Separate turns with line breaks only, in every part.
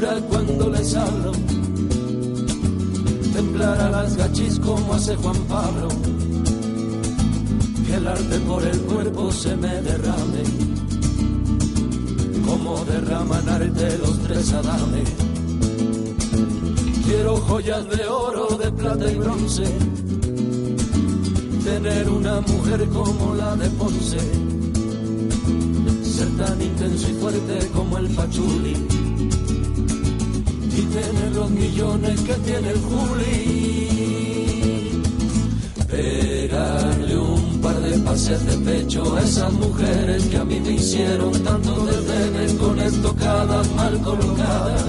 cuando les hablo, temblar a las gachis como hace Juan Pablo, que el arte por el cuerpo se me derrame, como derraman arte los tres adames. Quiero joyas de oro, de plata y bronce, tener una mujer como la de Ponce, ser tan intenso y fuerte como el Pachuli y tener los millones que tiene el Juli. Pegarle un par de pases de pecho a esas mujeres que a mí me hicieron tanto desdenes con estocadas mal colocadas.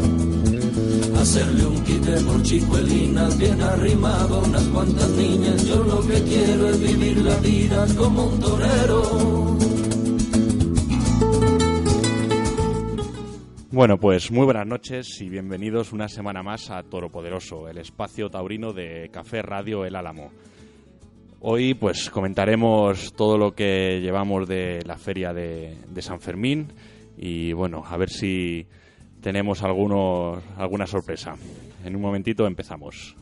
Hacerle un quite por chicuelinas bien arrimado a unas cuantas niñas. Yo lo que quiero es vivir la vida como un torero
Bueno, pues muy buenas noches y bienvenidos una semana más a Toro Poderoso, el espacio taurino de Café Radio El Álamo. Hoy pues comentaremos todo lo que llevamos de la feria de, San Fermín y bueno, a ver si tenemos algunos, alguna sorpresa. En un momentito empezamos.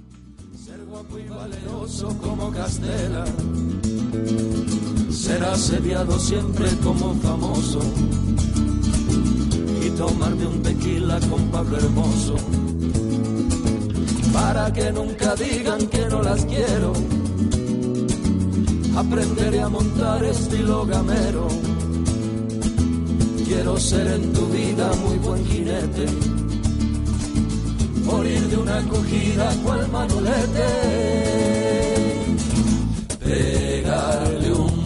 Ser guapo y valeroso como Castela,
ser asediado siempre como famoso tomarme un tequila con Pablo Hermoso. Para que nunca digan que no las quiero. Aprenderé a montar estilo gamero. Quiero ser en tu vida muy buen jinete. Morir de una acogida cual manolete. Pegarle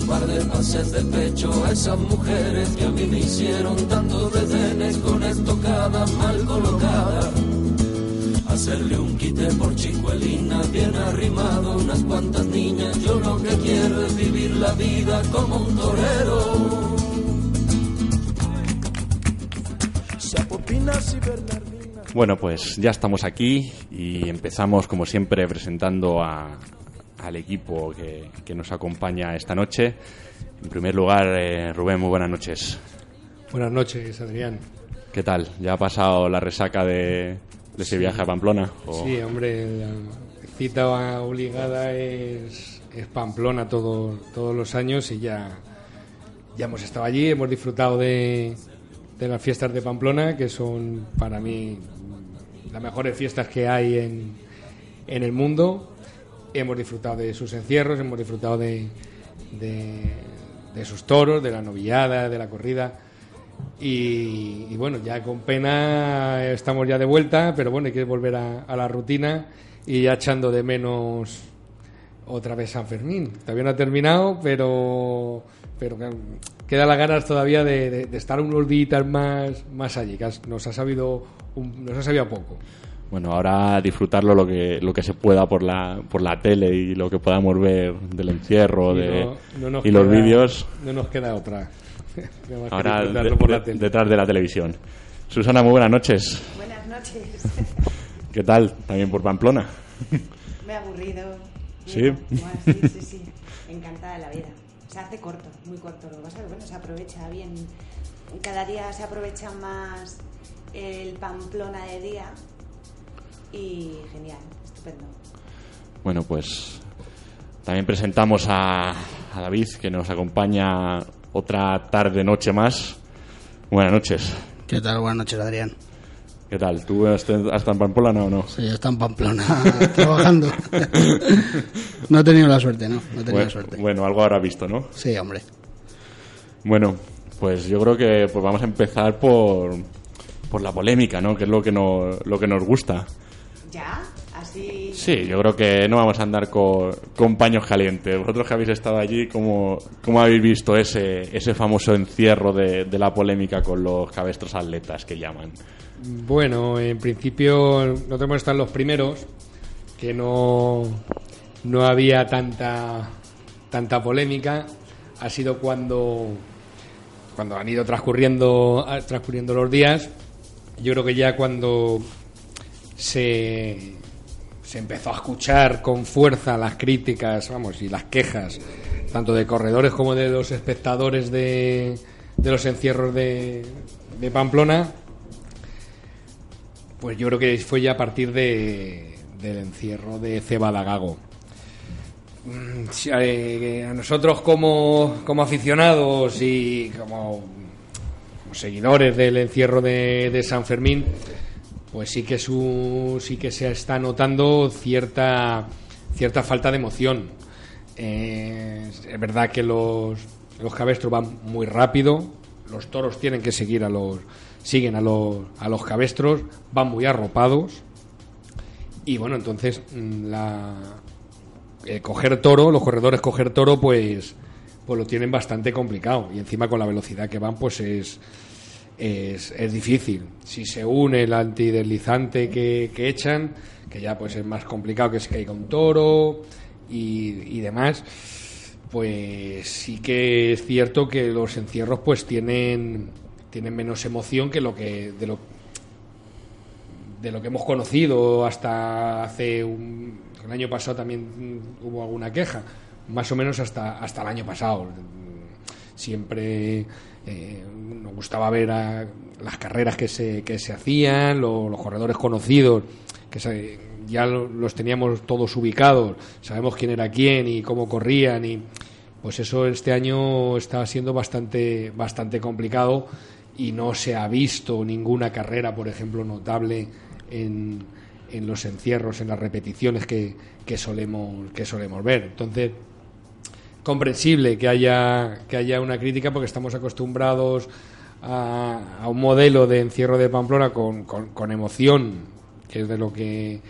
par de pecho a esas mujeres que a mí me hicieron tanto desdenes con estocada mal colocada. Hacerle un quite por chicuelina bien arrimado, unas cuantas niñas. Yo lo que quiero es vivir la vida como un torero.
Bueno, pues ya estamos aquí y empezamos como siempre presentando a, al equipo que, nos acompaña esta noche. En primer lugar, eh, Rubén, muy buenas noches.
Buenas noches, Adrián.
¿Qué tal? ¿Ya ha pasado la resaca de, ese viaje a Pamplona?
Sí, hombre, la cita obligada es, Pamplona todo, todos los años y ya, ya hemos estado allí, hemos disfrutado de, de las fiestas de Pamplona, que son para mí las mejores fiestas que hay en, en el mundo hemos disfrutado de sus encierros, hemos disfrutado de, de, sus toros, de la novillada, de la corrida. Y, bueno, ya con pena estamos ya de vuelta, pero bueno, hay que volver a, la rutina y ya echando de menos otra vez San Fermín. Todavía no ha terminado, pero, pero queda las ganas todavía de, estar unos días más, más allí, que nos ha sabido, nos ha sabido poco
bueno, ahora disfrutarlo lo que, lo que se pueda por la, por la tele y lo que podamos ver del encierro y, de, y los vídeos.
No nos queda otra.
ahora detrás de la televisión. Susana, muy buenas noches.
Buenas noches.
¿Qué tal? También por Pamplona.
Me he aburrido.
¿Sí?
sí, sí, sí. Encantada de la vida. Se hace corto, muy corto. Lo que pasa es que bueno, se aprovecha bien. Cada día se aprovecha más el Pamplona de día y genial, estupendo.
Bueno, pues también presentamos a, David, que nos acompaña otra tarde-noche más. Buenas noches.
¿Qué tal? Buenas noches, Adrián.
¿Qué tal? ¿Tú has estado en Pamplona o no?
Sí, está en Pamplona, trabajando. no he tenido la suerte, ¿no? No he tenido
bueno,
la suerte.
Bueno, algo habrá visto, ¿no?
Sí, hombre.
Bueno, pues yo creo que pues vamos a empezar por, por la polémica, ¿no? Que es lo que, no, lo que nos gusta.
¿Ya? ¿Así? así.
Sí, yo creo que no vamos a andar con, con paños calientes. Vosotros que habéis estado allí, ¿cómo, cómo habéis visto ese, ese famoso encierro de, de la polémica con los cabestros atletas que llaman?
Bueno, en principio no tenemos que estar los primeros, que no, no había tanta, tanta polémica. Ha sido cuando, cuando han ido transcurriendo, transcurriendo los días. Yo creo que ya cuando se, se empezó a escuchar con fuerza las críticas, vamos, y las quejas, tanto de corredores como de los espectadores de, de los encierros de, de Pamplona, pues yo creo que fue ya a partir de, del encierro de Cebada Gago. Mm, eh, A nosotros como, como aficionados y como, como seguidores del encierro de, de San Fermín, pues sí que sí que se está notando cierta cierta falta de emoción. Es verdad que los, los cabestros van muy rápido, los toros tienen que seguir a los siguen a los, a los cabestros, van muy arropados y bueno, entonces mm, la eh, coger toro, los corredores coger toro, pues pues lo tienen bastante complicado y encima con la velocidad que van, pues es es, es difícil. Si se une el antideslizante que, que echan, que ya pues es más complicado que se caiga un toro y, y demás, pues sí que es cierto que los encierros pues tienen, tienen menos emoción que lo que de lo de lo que hemos conocido hasta hace un el año pasado también hubo alguna queja más o menos hasta hasta el año pasado siempre eh, nos gustaba ver las carreras que se, que se hacían, lo- los corredores conocidos, que ya lo- los teníamos todos ubicados, sabemos quién era quién y cómo corrían y pues eso este año está siendo bastante, bastante complicado y no se ha visto ninguna carrera, por ejemplo, notable en, en los encierros, en las repeticiones que, que solemos, que solemos ver. Entonces, comprensible que haya, que haya una crítica porque estamos acostumbrados a, a un modelo de encierro de Pamplona con, con, emoción, que es de lo que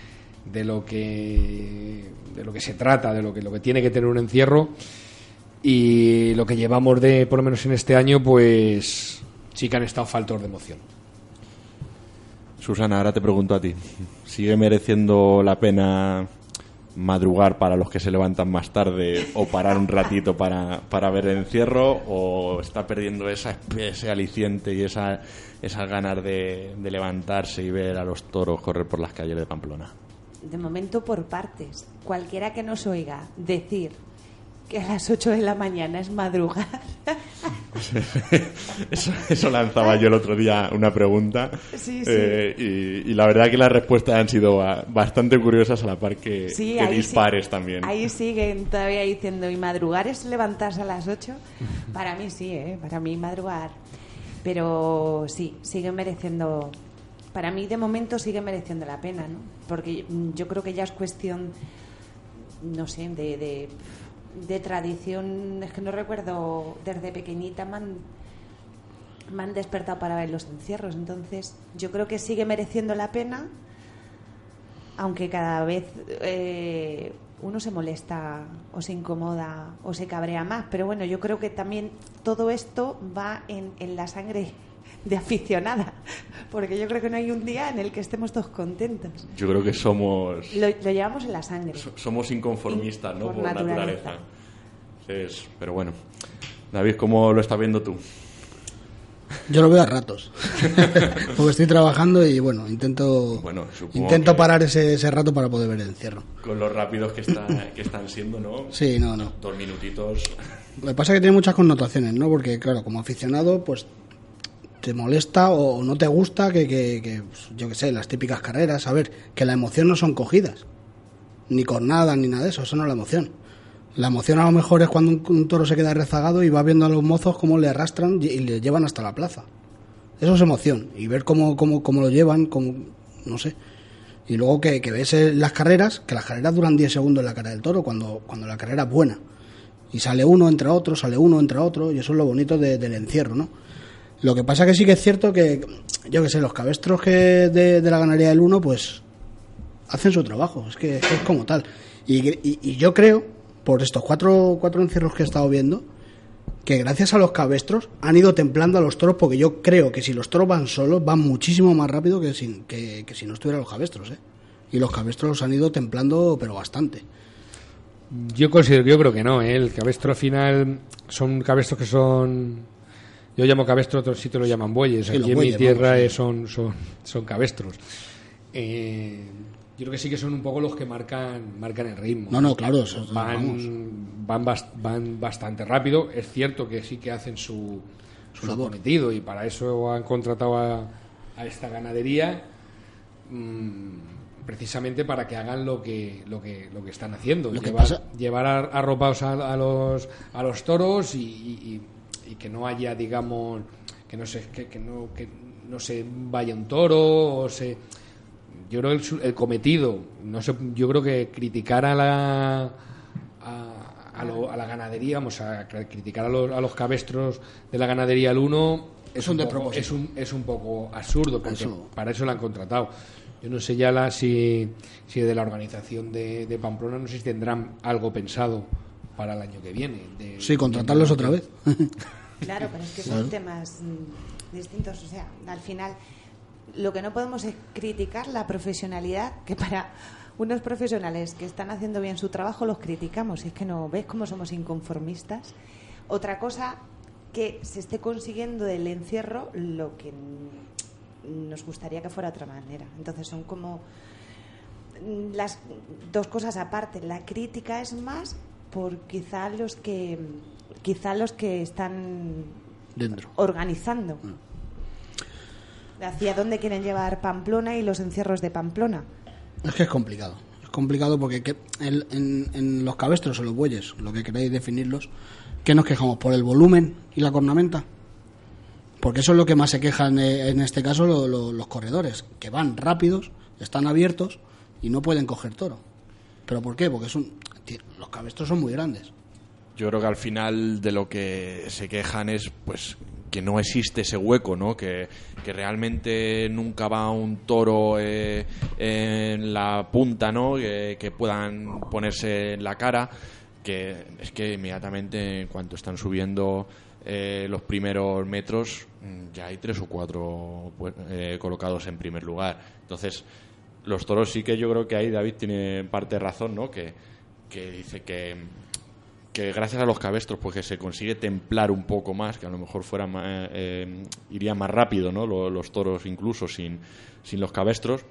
de lo que de lo que se trata, de lo que lo que tiene que tener un encierro y lo que llevamos de por lo menos en este año pues sí que han estado faltos de emoción.
Susana, ahora te pregunto a ti. ¿Sigue mereciendo la pena madrugar para los que se levantan más tarde o parar un ratito para, para ver el encierro o está perdiendo esa, ese aliciente y esa, esas ganas de, de levantarse y ver a los toros correr por las calles de Pamplona?
De momento por partes. Cualquiera que nos oiga decir que a las 8 de la mañana es madrugar.
Eso, eso lanzaba yo el otro día una pregunta
Sí, sí.
eh, y, y la verdad que las respuestas han sido ba- bastante curiosas a la par que,
Sí,
dispares también.
Ahí siguen todavía diciendo, ¿y madrugar es levantarse a las 8? Para mí sí, ¿eh? Para mí madrugar. Pero sí, sigue mereciendo... Para mí de momento sigue mereciendo la pena, ¿no? Porque yo creo que ya es cuestión, no sé, de, de, de tradición. Es que no recuerdo, desde pequeñita me han, me han despertado para ver los encierros. Entonces yo creo que sigue mereciendo la pena aunque cada vez eh, uno se molesta o se incomoda o se cabrea más. Pero bueno, yo creo que también todo esto va en, en la sangre de aficionada, porque yo creo que no hay un día en el que estemos todos contentos.
Yo creo que somos
Lo, lo llevamos en la sangre.
so- somos inconformistas, ¿no?
Por
Por naturaleza. pero bueno, David, ¿cómo lo estás viendo tú?
Yo lo veo a ratos. Porque estoy trabajando y bueno, intento
Bueno,
intento
que-
parar ese, ese rato para poder ver el encierro.
Con los rápidos que, está, que están siendo, ¿no?
Sí, no, no.
Dos minutitos.
Lo que pasa es que tiene muchas connotaciones, ¿no? Porque, claro, como aficionado, pues te molesta o no te gusta que, que, que, pues, yo qué sé, las típicas carreras, a ver, que la emoción no son cogidas, ni cornadas, ni nada de eso, eso no es la emoción. La emoción a lo mejor es cuando un, toro se queda rezagado y va viendo a los mozos cómo le arrastran y, le llevan hasta la plaza. Eso es emoción. Y ver cómo, cómo, cómo lo llevan, cómo, no sé. Y luego que, que ves eh, las carreras, que las carreras duran 10 segundos en la cara del toro cuando, cuando la carrera es buena. Y sale uno, entra otro, sale uno, entra otro, y eso es lo bonito de- del encierro, ¿no? Lo que pasa que sí que es cierto que, yo que sé, los cabestros que de, la ganadería del uno, pues hacen su trabajo, es que es, que es como tal. Y, y- y yo creo, por estos cuatro, cuatro encierros que he estado viendo, que gracias a los cabestros han ido templando a los toros, porque yo creo que si los toros van solos, van muchísimo más rápido que, sin, que, que si no estuvieran los cabestros, ¿eh? Y los cabestros los han ido templando, pero bastante.
Yo considero, yo creo que no, ¿eh? el cabestro al final son cabestros que son, yo llamo cabestro, otros sitios lo llaman bueyes,
Sí,
aquí en
bueyes,
mi tierra
vamos, sí.
son, son, son cabestros. Eh, yo creo que sí que son un poco los que marcan, marcan el ritmo.
No, no, claro, eso-
van, van, bas- van bastante rápido. Es cierto que sí que hacen su, su cometido y para eso han contratado a, a esta ganadería mm, precisamente para que hagan lo que lo que, lo que están haciendo.
Lo que
llevar
pasa-
llevar ar- arropados a, a los, a los toros y, y- y- y que no haya, digamos, que no se, que, que no, que no se vaya un toro o se yo creo que el, su- el cometido no sé yo creo que criticar a la a, a lo- a la ganadería vamos a cr- criticar a los, a los cabestros de la ganadería al uno es
un
poco,
despropósito.
es un es un poco absurdo porque
Eso.
para eso la han contratado yo no sé ya la, si, si de la organización de, de Pamplona no sé si tendrán algo pensado para el año que viene de-
Sí, contratarlos otra vez.
Claro, pero es que son temas mm, distintos. O sea, al final, lo que no podemos es criticar la profesionalidad, que para unos profesionales que están haciendo bien su trabajo los criticamos. Y es que no, ¿ves cómo somos inconformistas? Otra cosa, que se esté consiguiendo del encierro lo que mm, nos gustaría que fuera de otra manera. Entonces son como mm, las dos cosas aparte. La crítica es más por quizá los que quizá los que están
Dentro.
organizando. Hacia dónde quieren llevar Pamplona y los encierros de Pamplona.
Es que es complicado. Es complicado porque que- en, en- en los cabestros o los bueyes, lo que queráis definirlos, ¿qué nos quejamos? ¿Por el volumen y la cornamenta? Porque eso es lo que más se quejan eh, en este caso lo- lo- los corredores, que van rápidos, están abiertos y no pueden coger toro. ¿Pero por qué? Porque los cabestros son muy grandes.
Yo creo que al final de lo que se quejan es pues que no existe ese hueco, ¿no? Que, que realmente nunca va un toro eh, en la punta, ¿no? Que, puedan ponerse en la cara. Que es que inmediatamente en cuanto están subiendo eh, los primeros metros ya hay tres o cuatro pues, eh, colocados en primer lugar. Entonces los toros sí que yo creo que ahí David tiene parte de razón, ¿no? Que, que dice que que gracias a los cabestros pues que se consigue templar un poco más que a lo mejor fuera más, eh, iría más rápido no Lo- los, toros incluso sin, sin los cabestros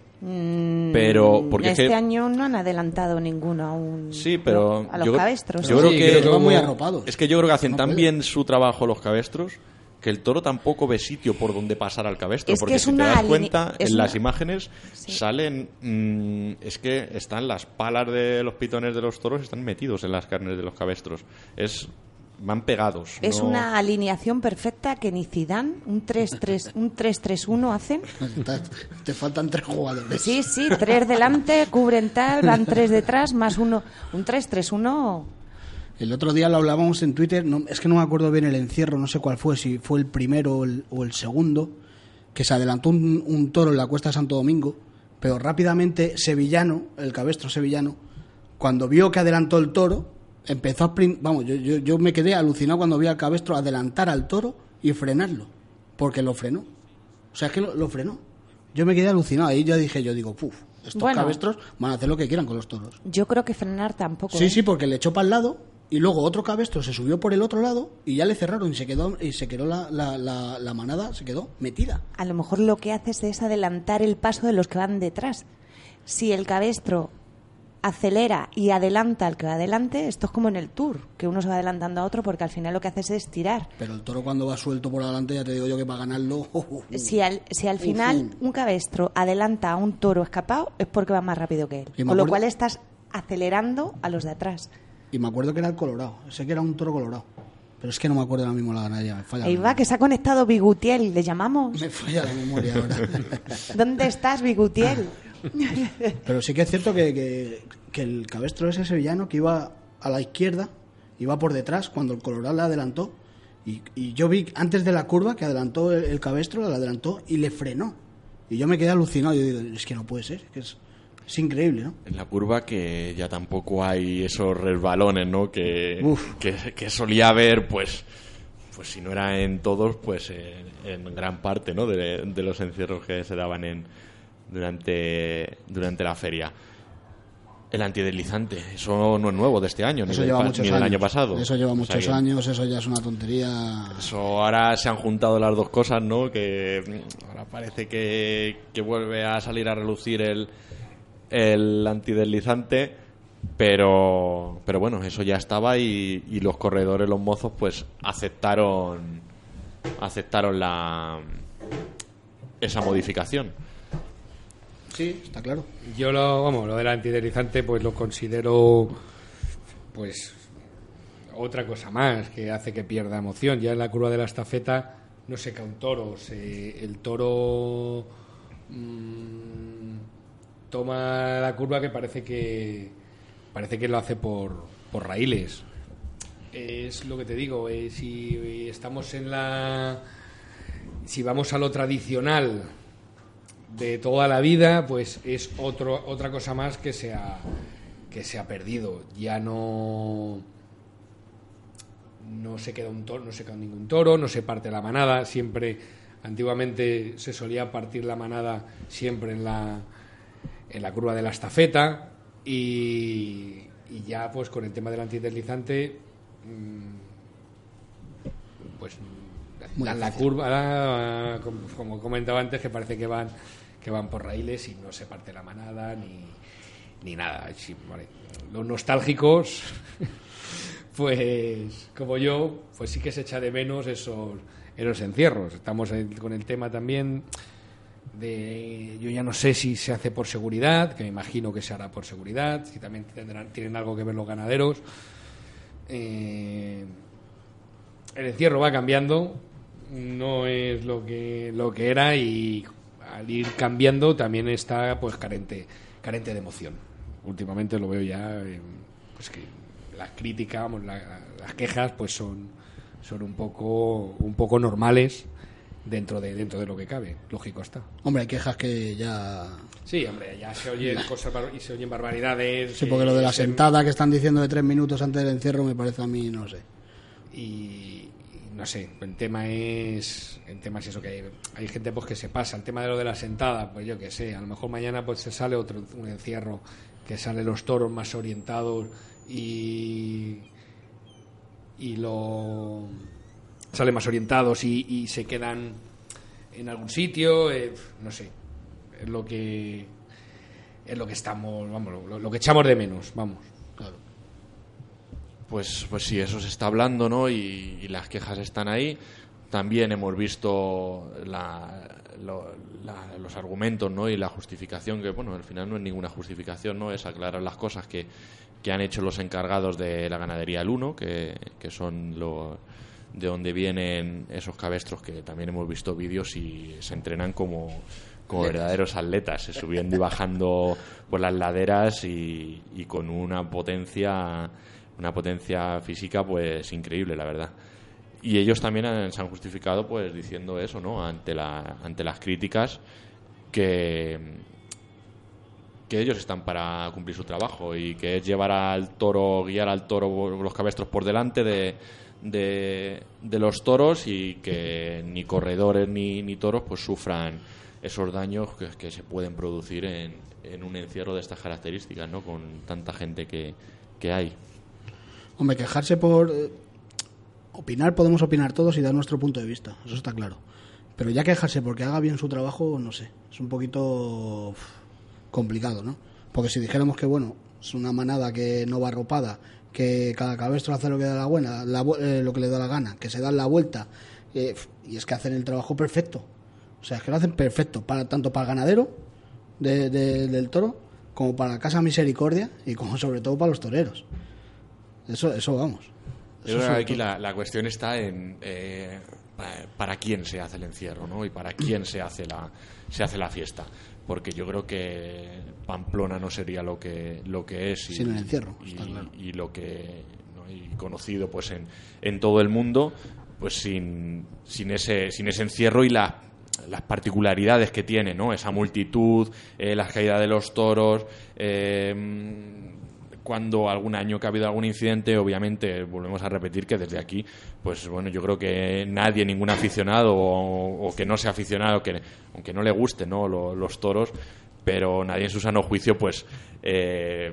pero porque es
este
que-
año no han adelantado ninguno aún
sí pero
a los
yo,
cabestros.
yo
Sí,
creo
creo
que
que van muy arropados.
es que yo creo que hacen
No
tan bien su trabajo los cabestros que el toro tampoco ve sitio por donde pasar al cabestro
Es que
porque
es
si te das cuenta en las imágenes
Sí.
salen mm, es que están las palas de los pitones de los toros están metidos en las carnes de los cabestros es van pegados
Es
no-
una alineación perfecta que ni Zidane, un 3-3, un 3-3-1 hacen.
Te- Te faltan tres jugadores.
Sí, sí, tres delante, cubren tal, van tres detrás, más uno. Un 3-3-1
El otro día lo hablábamos en Twitter, no, es que no me acuerdo bien el encierro, no sé cuál fue, si fue el primero o el, o el segundo, que se adelantó un, un toro en la cuesta de Santo Domingo, pero rápidamente Sevillano, el cabestro sevillano, cuando vio que adelantó el toro, empezó a sprint, vamos, yo, yo, yo me quedé alucinado cuando vi al cabestro adelantar al toro y frenarlo, porque lo frenó. O sea, es que lo, lo frenó. Yo me quedé alucinado, ahí ya dije, yo digo, puf, estos
Bueno.
cabestros van a hacer lo que quieran con los toros.
Yo creo que frenar tampoco.
Sí,
¿eh?
sí, porque le echó para el lado y luego otro cabestro se subió por el otro lado y ya le cerraron y se quedó y se quedó la, la, la, la manada, se quedó metida.
A lo mejor lo que haces es adelantar el paso de los que van detrás. Si el cabestro acelera y adelanta al que va adelante, esto es como en el tour, que uno se va adelantando a otro porque al final lo que haces es tirar.
Pero el toro cuando va suelto por adelante, ya te digo yo que para ganarlo...
Si al, si al final un cabestro adelanta a un toro escapado es porque va más rápido que él. Con lo cual estás acelerando a los de atrás.
Y me acuerdo que era el colorado, sé que era un toro colorado. Pero es que no me acuerdo ahora mismo la ganadería, me falla.
Ahí va, que se ha conectado Bigutiel, le llamamos.
Me falla la memoria ahora.
¿Dónde estás, Bigutiel?
Pero sí que es cierto que, que, que el cabestro ese sevillano que iba a la izquierda, iba por detrás cuando el colorado le adelantó. Y, y yo vi antes de la curva que adelantó el, el cabestro, le adelantó y le frenó. Y yo me quedé alucinado. Yo digo, es que no puede ser. que es... Es increíble, ¿no?
En la curva que ya tampoco hay esos resbalones, ¿no? Que, que, que solía haber, pues, pues si no era en todos, pues en, en gran parte, ¿no? De, de los encierros que se daban en, durante, durante la feria. El antideslizante, eso no es nuevo de este año, ni,
Eso
del,
lleva
pa-
muchos
ni del
años.
año pasado.
Eso lleva
O sea
muchos años, eso ya es una tontería.
Eso ahora se han juntado las dos cosas, ¿no? Que ahora parece que, que vuelve a salir a relucir el, el antideslizante, pero, pero bueno, eso ya estaba y, y los corredores, los mozos, pues aceptaron, aceptaron la, esa modificación.
Sí, está claro.
Yo lo, vamos, lo del antideslizante pues lo considero pues otra cosa más que hace que pierda emoción. Ya en la curva de la estafeta no se cae un toro, se- el toro mm, toma la curva que parece que parece que lo hace por, por raíles. Es lo que te digo, eh, si estamos en la si vamos a lo tradicional de toda la vida, pues es otro, otra cosa más que se ha, que se ha perdido. Ya no no se queda un toro, no se queda ningún toro, no se parte la manada, siempre antiguamente se solía partir la manada siempre en la en la curva de la estafeta y, y ya pues con el tema del antideslizante mm, pues
Muy
dan la
difícil.
curva ah, como, comentaba antes que parece que van que van por raíles y no se parte la manada ni, ni nada Sí, vale. los nostálgicos pues como yo pues sí que se echa de menos esos esos encierros estamos con el tema también de yo ya no sé si se hace por seguridad que me imagino que se hará por seguridad si también tendrán tienen algo que ver los ganaderos. Eh, el encierro va cambiando no es lo que lo que era y al ir cambiando también está pues carente carente de emoción. Últimamente lo veo ya eh, pues que las críticas las quejas pues son son un poco un poco normales dentro de dentro de lo que cabe lógico está
Hombre, hay quejas que ya.
sí hombre ya se oyen cosas y se oyen barbaridades
Sí, porque lo de la
se-
sentada que están diciendo de tres minutos antes del encierro me parece a mí, no sé.
y, no sé, el tema es el tema es eso que hay, hay gente pues que se pasa, el tema de lo de la sentada, pues yo que sé, a lo mejor mañana pues se sale otro un encierro que sale los toros más orientados y y lo sale más orientados y, y se quedan en algún sitio, eh, no sé, es lo que es lo que estamos, vamos, lo, que echamos de menos, vamos.
Claro.
Pues, pues sí, eso se está hablando, ¿no? Y, las quejas están ahí. También hemos visto la- lo- la- los argumentos, ¿no? Y la justificación, que, bueno, al final no es ninguna justificación, ¿no? Es aclarar las cosas que, que han hecho los encargados de la ganadería al 1, que, que son lo, de donde vienen esos cabestros que también hemos visto vídeos y se entrenan como, como verdaderos atletas, eh, subiendo y bajando por las laderas y, y con una potencia una potencia física pues increíble la verdad. Y ellos también han- se han justificado pues diciendo eso no ante la ante las críticas que que ellos están para cumplir su trabajo y que es llevar al toro, guiar al toro los cabestros por delante de, de, los toros y que ni corredores ni, ni toros pues sufran esos daños que, se pueden producir en, un encierro de estas características, ¿no? Con tanta gente que, que hay.
Hombre, quejarse por... eh, opinar podemos opinar todos y dar nuestro punto de vista, eso está claro. Pero ya quejarse porque haga bien su trabajo, no sé, es un poquito complicado, ¿no? Porque si dijéramos que, bueno, es una manada que no va arropada, que cada cabestro hace lo que da la buena, la eh, lo que le da la gana, que se dan la vuelta, eh, y es que hacen el trabajo perfecto. O sea, es que lo hacen perfecto, para, tanto para el ganadero de- de- del toro, como para la Casa Misericordia y como sobre todo para los toreros. Eso, eso vamos.
Yo creo que aquí la, la cuestión está en eh, pa- para quién se hace el encierro, ¿no? Y para quién se hace la se hace la fiesta, porque yo creo que Pamplona no sería lo que lo que es y,
Sin el encierro,
y,
está claro.
y lo que ¿no? y conocido pues en, en todo el mundo, pues sin, sin ese sin ese encierro y la las particularidades que tiene, ¿no? Esa multitud, eh, las caídas de los toros, eh, cuando algún año que ha habido algún incidente, obviamente volvemos a repetir que desde aquí, pues bueno, yo creo que nadie, ningún aficionado o, que no sea aficionado, que aunque no le guste, ¿no? los toros, pero nadie en su sano juicio, pues eh,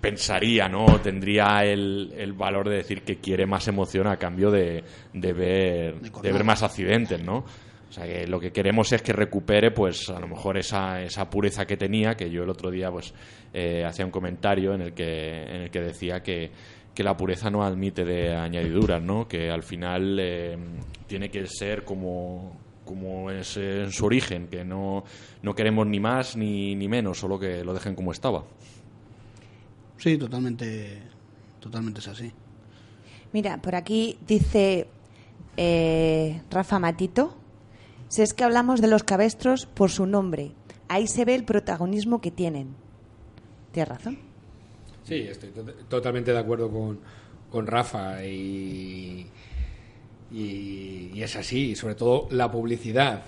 pensaría, ¿no? Tendría el, el, valor de decir que quiere más emoción a cambio de, de ver, de ver más accidentes, ¿no? O sea, que lo que queremos es que recupere, pues, a lo mejor esa, esa pureza que tenía, que yo el otro día, pues, eh, hacía un comentario en el que, en el que decía que, que la pureza no admite de añadiduras, ¿no? Que al final eh, tiene que ser como, como es en su origen, que no, no queremos ni más ni, ni menos, solo que lo dejen como estaba.
Sí, totalmente, totalmente es así.
Mira, por aquí dice eh, Rafa Matito, si es que hablamos de los cabestros por su nombre, ahí se ve el protagonismo que tienen. Tienes razón.
Sí, estoy totalmente de acuerdo con, con Rafa y, y, es así, sobre todo la publicidad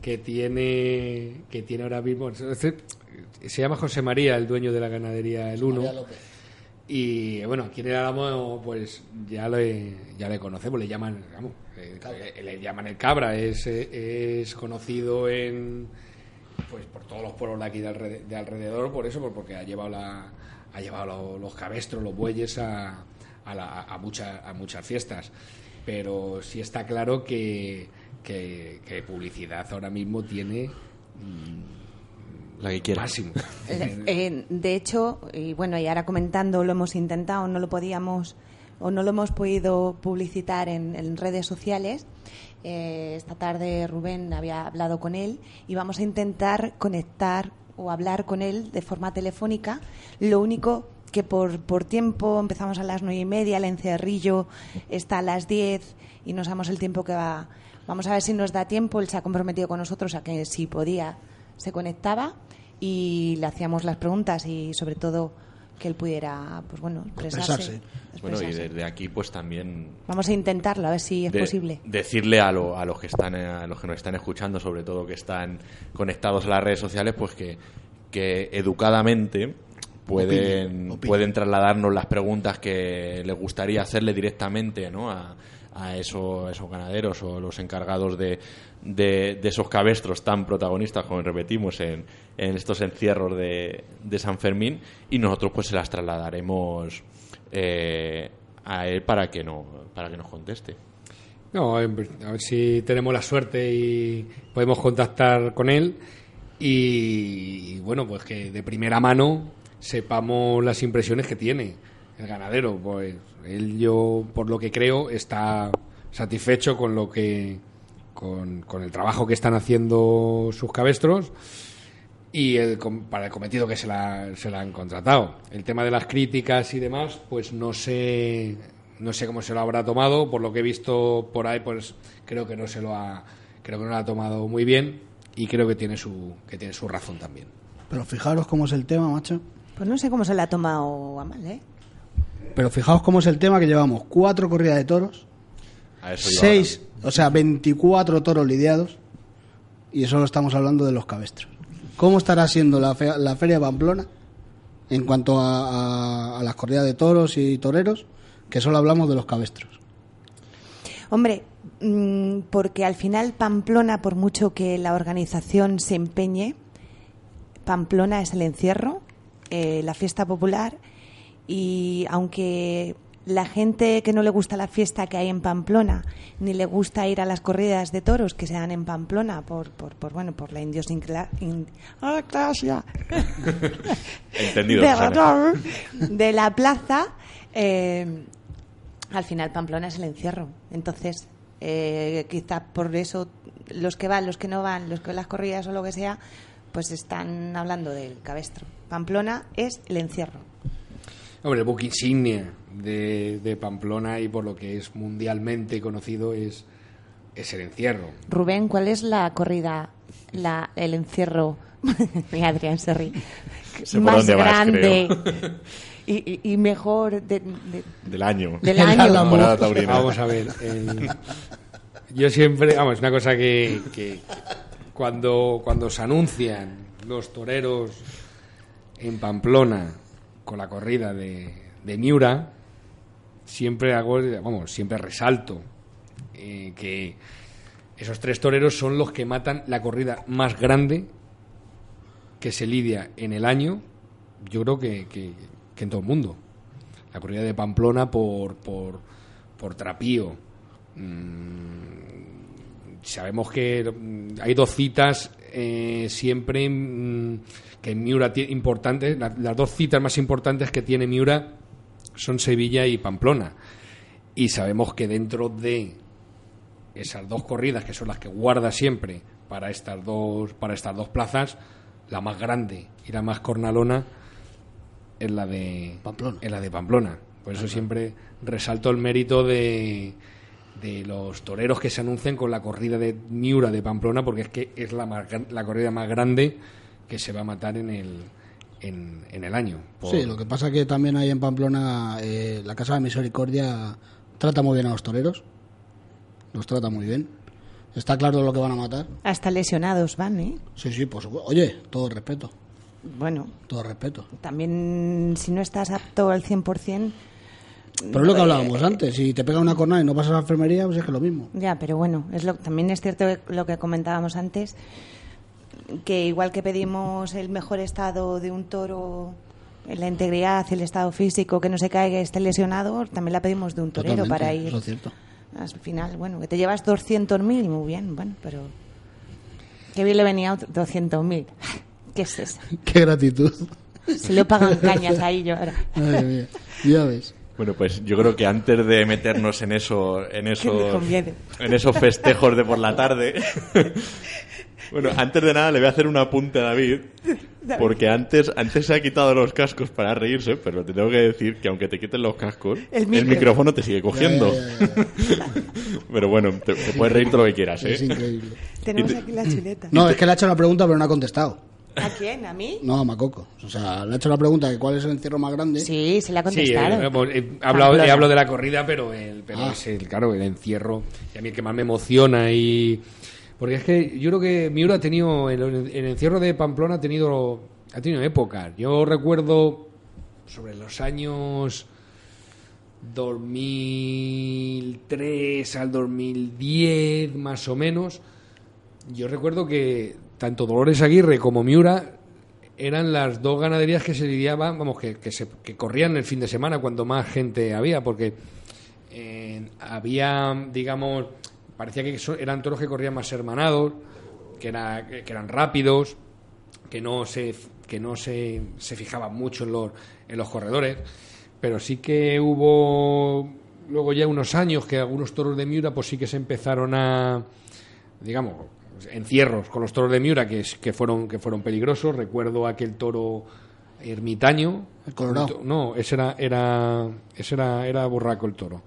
que tiene que tiene ahora mismo. Se llama José María, el dueño de la ganadería El Uno. Y bueno, aquí en el Álamo, pues ya le, ya le conocemos, le llaman, vamos, eh, le llaman el cabra, es, es conocido en pues por todos los pueblos de aquí de alrededor, por eso, porque ha llevado la, ha llevado los, cabestros, los bueyes a, a, a, muchas, a muchas fiestas. Pero sí está claro que, que, publicidad ahora mismo tiene
la que quiera.
Máximo.
Eh, de hecho, y bueno, y ahora comentando, lo hemos intentado, no lo podíamos o no lo hemos podido publicitar en, redes sociales. Eh, esta tarde Rubén había hablado con él y vamos a intentar conectar o hablar con él de forma telefónica. Lo único que por, por tiempo empezamos a las nueve y media, el encerrillo está a las diez y no sabemos el tiempo que va. Vamos a ver si nos da tiempo. Él se ha comprometido con nosotros a que si podía se conectaba y le hacíamos las preguntas y sobre todo que él pudiera, pues bueno, expresarse.
Bueno, y desde aquí, pues también.
Vamos a intentarlo, a ver si es posible.
Decirle a, a, los que están, a los que nos están escuchando, sobre todo que están conectados a las redes sociales, pues que, que educadamente pueden, pueden trasladarnos las preguntas que les gustaría hacerle directamente ¿no? a, a, esos, esos ganaderos o los encargados de, de, esos cabestros tan protagonistas, como repetimos, en, en estos encierros de, de, San Fermín y nosotros pues se las trasladaremos eh, a él para que, no, para que nos conteste.
No, a ver si tenemos la suerte y podemos contactar con él y, bueno, pues que de primera mano sepamos las impresiones que tiene el ganadero. Pues él, yo, por lo que creo, está satisfecho con lo que con, el trabajo que están haciendo sus cabestros y el, para el cometido que se la, se la han contratado. El tema de las críticas y demás, pues no sé, no sé cómo se lo habrá tomado. Por lo que he visto por ahí, pues creo que no se lo ha, creo que no lo ha tomado muy bien y creo que tiene su, que tiene su razón también.
Pero fijaros cómo es el tema, macho.
Pues no sé cómo se le ha tomado a mal, ¿eh?
Pero fijaos cómo es el tema que llevamos cuatro corridas de toros, seis, o sea, 24 toros lidiados y eso lo estamos hablando de los cabestros. ¿Cómo estará siendo la, la feria de Pamplona en cuanto a, las corridas de toros y toreros? Que solo hablamos de los cabestros.
Hombre, mm, porque al final Pamplona, por mucho que la organización se empeñe, Pamplona es el encierro, eh, la fiesta popular y aunque la gente que no le gusta la fiesta que hay en Pamplona, ni le gusta ir a las corridas de toros que se dan en Pamplona por, por, por bueno, por la idiosincrasia ah,
Entendido,
de, de, la plaza, eh, al final Pamplona es el encierro. Entonces, eh, quizá por eso los que van, los que no van, los que van las corridas o lo que sea, pues están hablando del cabestro. Pamplona es el encierro.
Hombre, el buque insignia de, Pamplona y por lo que es mundialmente conocido es, es el encierro.
Rubén, ¿cuál es la corrida, la, el encierro? Adrián Serri. más grande y, mejor
del año.
Del año.
Vamos a ver. yo siempre, vamos, una cosa que, cuando, cuando se anuncian los toreros en Pamplona con la corrida de, de Miura, siempre hago, vamos, siempre resalto eh, que esos tres toreros son los que matan la corrida más grande que se lidia en el año, yo creo que, que- en todo el mundo. La corrida de Pamplona por, por, por trapío. Mm, sabemos que mm, hay dos citas eh, siempre mm, que Miura tiene importantes. La- las dos citas más importantes que tiene Miura son Sevilla y Pamplona. Y sabemos que dentro de esas dos corridas, que son las que guarda siempre para estas dos, para estas dos plazas, la más grande y la más cornalona es la de
Pamplona.
es la de Pamplona. Por eso siempre resalto el mérito de, de los toreros que se anuncian con la corrida de Miura de Pamplona, porque es que es la, más la corrida más grande que se va a matar en el, en, en el año. Por-
Sí, lo que pasa que también hay en Pamplona eh, la Casa de Misericordia trata muy bien a los toreros. Los trata muy bien. Está claro lo que van a matar.
Hasta lesionados van, ¿eh?
Sí, sí, pues oye, todo respeto,
Bueno,
todo respeto.
también si no estás apto al 100%,
Pero es lo que hablábamos antes, si te pega una cornada y no pasas a la enfermería, pues es que es lo mismo.
Ya, pero bueno, es lo, también es cierto lo que comentábamos antes, que igual que pedimos el mejor estado de un toro, la integridad, el estado físico, que no se caiga, esté lesionado, también la pedimos de un torero
Totalmente,
para ir.
Eso es cierto.
Al final, bueno, que te llevas 200.000 y muy bien, bueno, pero... Qué bien le venía otro- 200.000. ¿Qué es eso?
Qué gratitud.
Se le pagan cañas ahí yo ahora.
Madre mía, ya ves.
Bueno, pues yo creo que antes de meternos en eso, en esos, en esos festejos de por la tarde, bueno, antes de nada le voy a hacer un apunte a David, porque antes, antes se ha quitado los cascos para reírse, pero te tengo que decir que aunque te quiten los cascos,
El
micrófono te sigue cogiendo.
Ya, ya, ya,
Pero bueno, te, te puedes reír todo lo que quieras,
Es
¿eh?
increíble.
Tenemos aquí la chuleta.
No, es que le ha hecho la pregunta, pero no ha contestado.
¿A quién? ¿A mí?
No, a Macoco. O sea, le ha hecho la pregunta de cuál es el encierro más grande.
Sí, se le ha
Sí,
contestado.
eh, hemos- he hablado,
Pamplona.
he hablado de la corrida, pero, el, pero
Ah.
es el, claro, el encierro. Y a mí el que más me emociona y... Porque es que yo creo que Miura ha tenido, el, el encierro de Pamplona ha tenido, ha tenido épocas. Yo recuerdo sobre los años 2003 al 2010, más o menos, yo recuerdo que tanto Dolores Aguirre como Miura eran las dos ganaderías que se lidiaban, vamos, que, que, se, que corrían el fin de semana cuando más gente había, porque eh, había, digamos, parecía que eran toros que corrían más hermanados, que, era, que eran rápidos, que no se que no se, se fijaban mucho en los, en los corredores, pero sí que hubo luego ya unos años que algunos toros de Miura pues sí que se empezaron a digamos encierros con los toros de Miura que, que fueron que fueron peligrosos. Recuerdo aquel toro ermitaño.
El colorado.
No ese era era ese era era borraco el toro.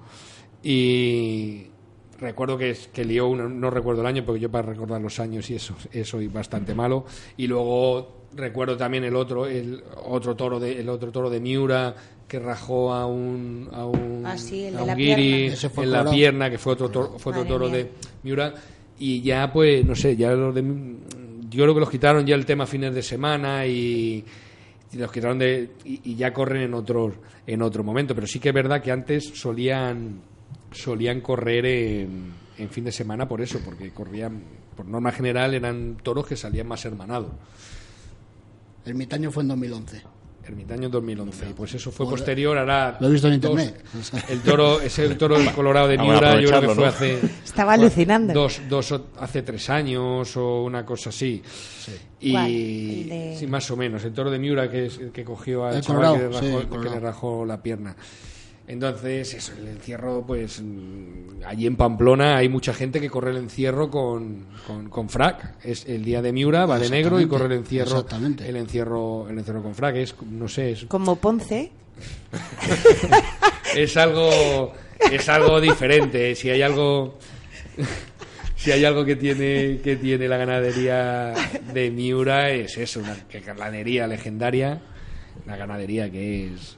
Y recuerdo que, es- que lió uno, no recuerdo el año porque yo para recordar los años y eso eso soy bastante malo. Y luego recuerdo también el otro el otro toro de el otro toro de Miura que rajó a un a un,
Ah, sí, el
a
de
un
la
guiri
pierna.
Ese fue
en la pierna que fue otro toro, fue otro
Madre
toro
mía.
de Miura. Y ya pues no sé ya los de yo creo que los quitaron ya el tema fines de semana y y los quitaron de y, y ya corren en otros en otro momento. Pero sí que es verdad que antes solían solían correr en, en fin de semana por eso porque corrían por norma general eran toros que salían más hermanados
El mitaño fue en 2011.
Ermitaño 2011 y pues eso fue
Pues,
posterior hará
lo he visto en
dos-
internet.
El toro ese el toro colorado de
Vamos a
Miura yo creo que fue
¿no?
hace
Estaba alucinando.
dos, dos hace tres años o una cosa así. Y.
El de-
sí, más o menos. El toro de Miura que es el que cogió al chaval que le,
colorado, sí,
rajó, que le rajó la pierna. Entonces, eso, el encierro, pues mm, allí en Pamplona hay mucha gente que corre el encierro con, con, con frac. Es el día de Miura, va de negro y corre el encierro,
exactamente.
el encierro, el encierro con frac. Es, no sé, es,
Como Ponce.
es algo es algo diferente si hay algo si hay algo que tiene que tiene la ganadería de Miura es eso una ganadería legendaria una ganadería que es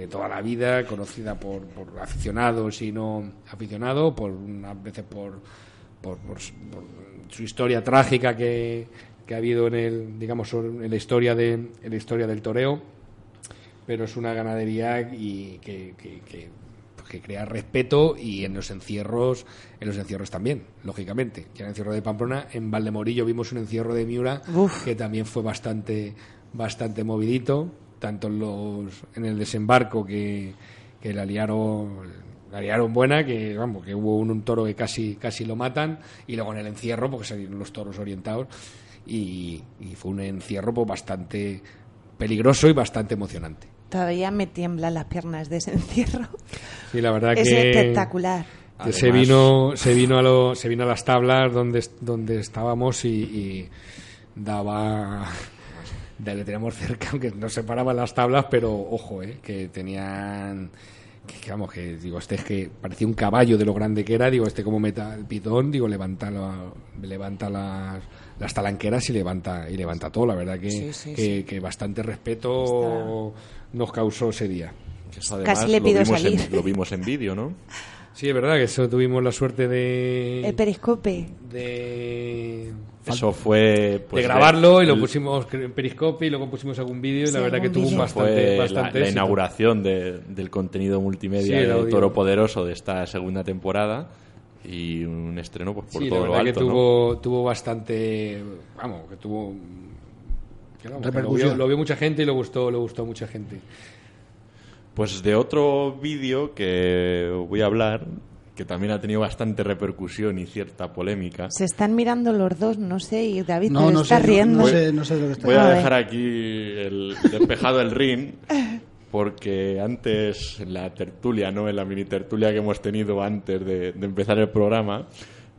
de toda la vida conocida por, por aficionados y no aficionados por unas veces por por, por su- historia trágica que, que ha habido en el digamos en la historia de en la historia del toreo. Pero es una ganadería y que, que, que- que crea respeto y en los encierros en los encierros también lógicamente. Y en el encierro de Pamplona en Valdemorillo vimos un encierro de Miura
Uf.
que también fue bastante bastante movidito tanto en los en el desembarco que, que la liaron la liaron buena que vamos que hubo un, un toro que casi casi lo matan y luego en el encierro porque salieron los toros orientados y, y fue un encierro pues, bastante peligroso y bastante emocionante
Todavía me tiemblan las piernas de ese encierro.
Sí, la verdad
Es
que
espectacular.
que se vino se vino a lo- se vino a las tablas donde donde estábamos y, y daba de- le teníamos cerca aunque nos separaban las tablas pero ojo eh, que tenían que, que vamos que digo este es que parecía un caballo de lo grande que era digo este como meta el pitón digo levanta la- levanta las las talanqueras y levanta y levanta todo la verdad que,
Sí, sí,
que,
sí.
que bastante respeto nos causó ese día
Eso además
Casi le
lo
pido
vimos
salir.
En, lo vimos en vídeo, ¿no?
Sí, es verdad que eso tuvimos la suerte de.
El periscope.
de,
Eso fue... pues,
de grabarlo y lo pusimos en Periscope y luego pusimos algún vídeo y
Sí,
la verdad que tuvo bastante,
fue la-
bastante
la,
éxito.
inauguración de- del contenido multimedia
Sí, el
de. Toro Poderoso de esta segunda temporada y un estreno pues por
Sí, la
todo lo
verdad
alto,
que
¿no?
tuvo, tuvo bastante. Vamos, que tuvo. que vamos, que lo,
Repercusión.
vio, lo vio mucha gente y le gustó, le gustó a mucha gente.
Pues de otro vídeo que voy a hablar, que también ha tenido bastante repercusión y cierta polémica.
Se están mirando los dos, no sé, y David
No,
está
sé,
riendo.
no, sé, no sé de lo que está
Voy
A
dejar aquí el despejado el ring porque antes en la tertulia, ¿no? En la mini tertulia que hemos tenido antes de, de empezar el programa,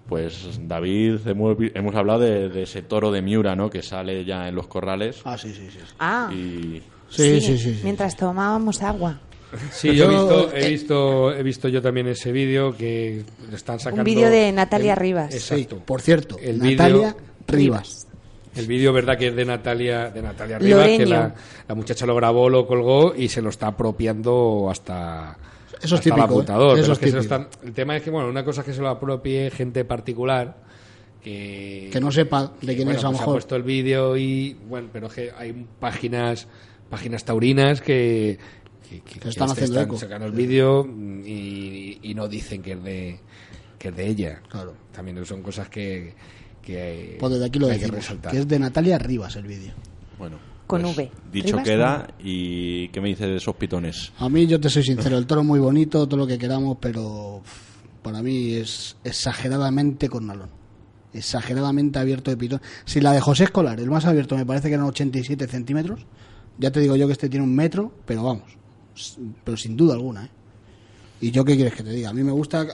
pues David hemos, hablado de, de ese toro de Miura, ¿no? Que sale ya en los corrales
Ah, sí, sí, sí. sí.
Ah,
y
Sí, sí, sí, sí.
Mientras tomábamos agua.
Sí, yo he visto, he
eh,
visto, he visto yo también ese vídeo que están sacando.
vídeo de Natalia
el-
Rivas.
Exacto.
Sí, por cierto,
El
Natalia
vídeo-
Rivas.
El vídeo, verdad, que es de Natalia, de Natalia Rivas, que la, la muchacha lo grabó, lo colgó y se lo está apropiando hasta,
Eso es
hasta el apuntador.
¿eh? Eso
es que se lo
típico.
están- el tema es que, bueno, una cosa es que se lo apropie gente particular que,
Que no sepa de quién
bueno,
es a lo
pues ha
mejor.
puesto el vídeo y, bueno, pero es que hay páginas, páginas taurinas que, que, que-
Que están
que
haciendo
están
eco.
sacando el vídeo y, y no dicen que es de, que es de ella.
Claro.
También son cosas que, que
Pues desde aquí lo
que hay que
decimos,
resaltar.
que es de Natalia Rivas el vídeo.
bueno.
Con
pues,
V.
Dicho
Rivas
queda, ¿y qué me dices de esos pitones?
A mí, yo te soy sincero, el toro muy bonito, todo lo que queramos, pero para mí es exageradamente con nalón. Exageradamente abierto de pitón. Si la de José Escolar, el más abierto, me parece que eran 87 centímetros, ya te digo yo que este tiene un metro, pero vamos, pero sin duda alguna. ¿eh? ¿Y yo qué quieres que te diga? A mí me gusta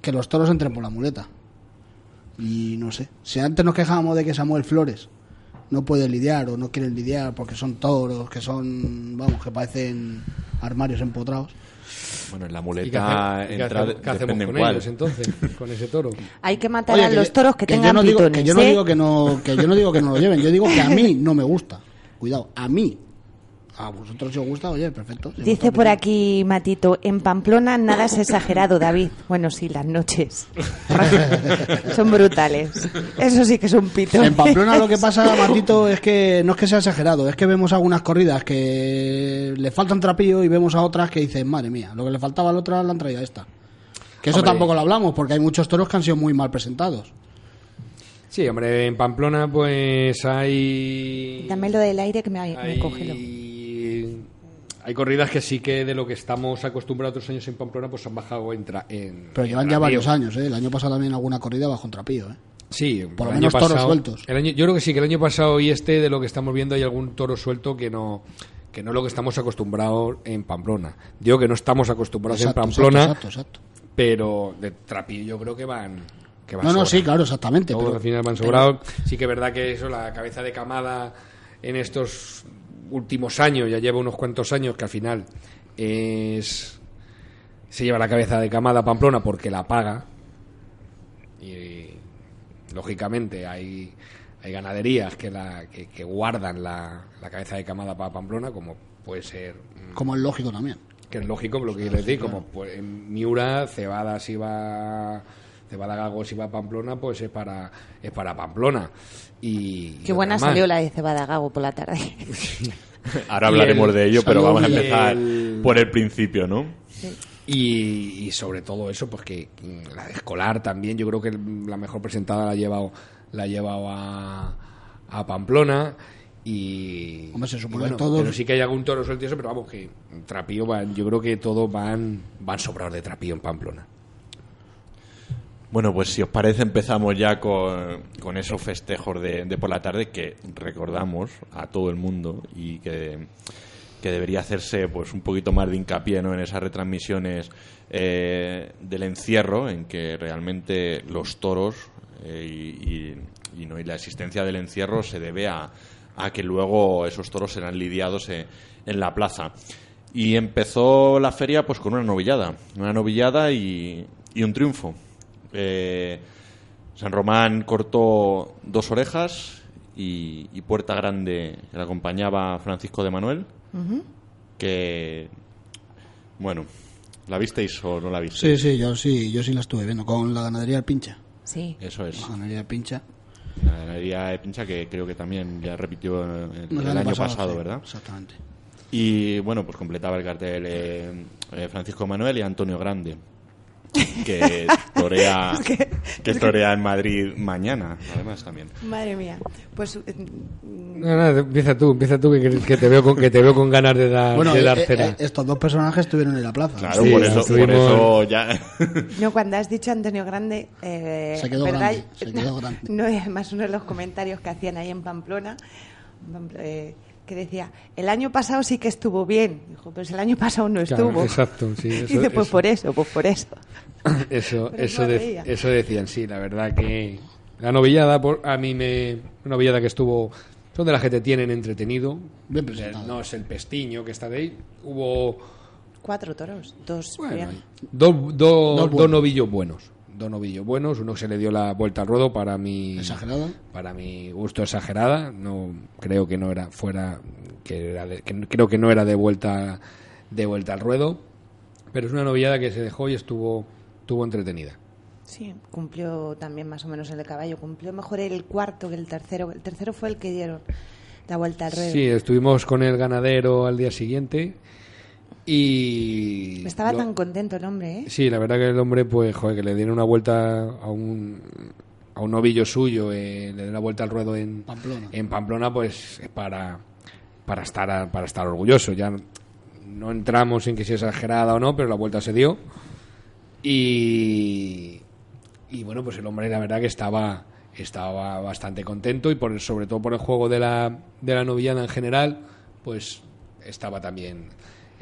que los toros entren por la muleta. Y no sé, si antes nos quejábamos de que Samuel Flores no puede lidiar o no quiere lidiar porque son toros, que son, vamos, que parecen armarios empotrados.
Bueno, en la
¿Y qué,
muleta
hace- y qué
entra,
qué hacemos
depende en
con
cuál.
ellos entonces, con ese toro?
Hay que matar
Oye,
a los toros que, tengan
yo no digo, que yo no
¿eh?
digo que no que yo no digo que no lo lleven yo digo que a mí no me gusta cuidado a mí a vosotros si os gusta oye perfecto Si
Dice por aquí Matito, en Pamplona nada es exagerado, David. Bueno, sí, las noches. son brutales. Eso sí que es un pito.
en Pamplona lo que pasa Matito es que no es que sea exagerado es que vemos algunas corridas que le faltan trapillo y vemos a otras que dicen madre mía lo que le faltaba a la otra la han traído a esta que eso
Hombre.
tampoco lo hablamos porque hay muchos toros que han sido muy mal presentados
Sí, hombre, en Pamplona pues hay...
Dame lo del aire que me, me
hay,
congelo.
Hay corridas que sí que de lo que estamos acostumbrados otros años en Pamplona pues han bajado en... tra- en
pero
en
llevan ya
trapío.
varios años ¿eh? el año pasado también alguna corrida bajo un trapillo ¿eh?
Sí,
Por lo
el
menos
año
toros sueltos.
el año- yo creo que sí, que el año pasado y este de lo que estamos viendo hay algún toro suelto que no que no es lo que estamos acostumbrados en Pamplona. Digo que no estamos acostumbrados
Exacto,
en Pamplona,
exacto, exacto,
pero de trapillo yo creo que van que van
no no sí claro exactamente
Todos
pero-
al final van
pero-
sobrados. Sí que es verdad que eso, la cabeza de camada en estos últimos años, ya lleva unos cuantos años que al final es se lleva la cabeza de camada a Pamplona porque la paga. Y lógicamente hay hay ganaderías que la que, que guardan la, la cabeza de camada para Pamplona como puede ser mm,
como es lógico también.
que es lógico lo que quiero decir como pues, en Miura Cebadas iba Cebada si va a Pamplona, pues es para, es para Pamplona. Y,
Qué buena salió la de Cebada Gago por la tarde.
Ahora hablaremos
el-
de ello, pero vamos a empezar
el-
por el principio, ¿no?
Y, y sobre todo eso, pues que mm, la de escolar también, yo creo que la mejor presentada la ha llevado, la ha llevado a, a Pamplona. Y,
Hombre, se supone
y bueno,
todos-
pero sí que hay algún toro suelto y eso, pero vamos, que trapío, van, yo creo que todos van, van sobrados de trapío en Pamplona.
Bueno, pues si os parece empezamos ya con, esos festejos de, por la tarde que recordamos a todo el mundo y que, debería hacerse pues un poquito más de hincapié ¿no? en esas retransmisiones eh, del encierro en que realmente los toros eh, y, no, y la existencia del encierro se debe a, a que luego esos toros serán lidiados en la plaza. Y empezó la feria pues con una novillada, una novillada y un triunfo. Eh, San Román cortó dos orejas y, y Puerta Grande que le acompañaba Francisco de Manuel, que, bueno, ¿la visteis o no la
Sí,
visteis?
sí, yo sí, yo sí la estuve viendo con la ganadería del Pincha.
Sí.
Eso es.
La ganadería del Pincha.
La ganadería de Pincha que creo que también ya repitió el, año pasado,
sí,
¿verdad?
Exactamente.
Y bueno, pues completaba el cartel eh, eh, Francisco Manuel y Antonio Grande, que torea, que, torea en Madrid mañana, además también.
Madre mía. Pues eh,
No, no, empieza tú, empieza tú, que, que te veo con, que te veo con ganas de dar,
Bueno,
de
eh,
dar
eh,
cera.
eh, estos dos personajes estuvieron en la plaza.
Claro,
Sí,
por, eso, por
estuvimos-
eso ya...
no, cuando has dicho Antonio Grande, eh,
Se quedó
¿verdad?
grande, se quedó grande.
No, y además uno de los comentarios que hacían ahí en Pamplona, eh, que decía, el año pasado sí que estuvo bien. Dijo, pero si el año pasado no
Claro,
estuvo.
exacto, sí, eso-
Dice, pues
eso.
por eso, pues por eso.
Eso, eso, de- eso decían, sí, la verdad que la novillada por, a mí me una novillada que estuvo son de las que te tienen entretenido.
Bien presentado.
No es el pestiño que está de ahí. Hubo
Cuatro toros, dos.
bueno, dos, dos, novillos buenos. Dos novillos buenos, uno que se le dio la vuelta al ruedo para mi
Exagerada.
para mi gusto exagerada, no creo que no era fuera que, era de- que creo que no era de vuelta de vuelta al ruedo, pero es una novillada que se dejó y estuvo estuvo entretenida.
Sí, cumplió también más o menos el de caballo. Cumplió mejor el cuarto que el tercero. El tercero fue el que dieron la vuelta al ruedo.
Sí, estuvimos con el ganadero al día siguiente y...
Estaba
lo-
tan contento el hombre, ¿eh?
Sí, la verdad que el hombre, pues, joder, que le dieron una vuelta a un, a un novillo suyo, eh, le dio una vuelta al ruedo en
Pamplona.
en Pamplona, pues, es para, para, estar, a- para estar orgulloso. Ya no entramos en que sea exagerada o no, pero la vuelta se dio. Y, y bueno, pues el hombre, la verdad que estaba estaba bastante contento y por, sobre todo por el juego de la, de la novillada en general, pues estaba también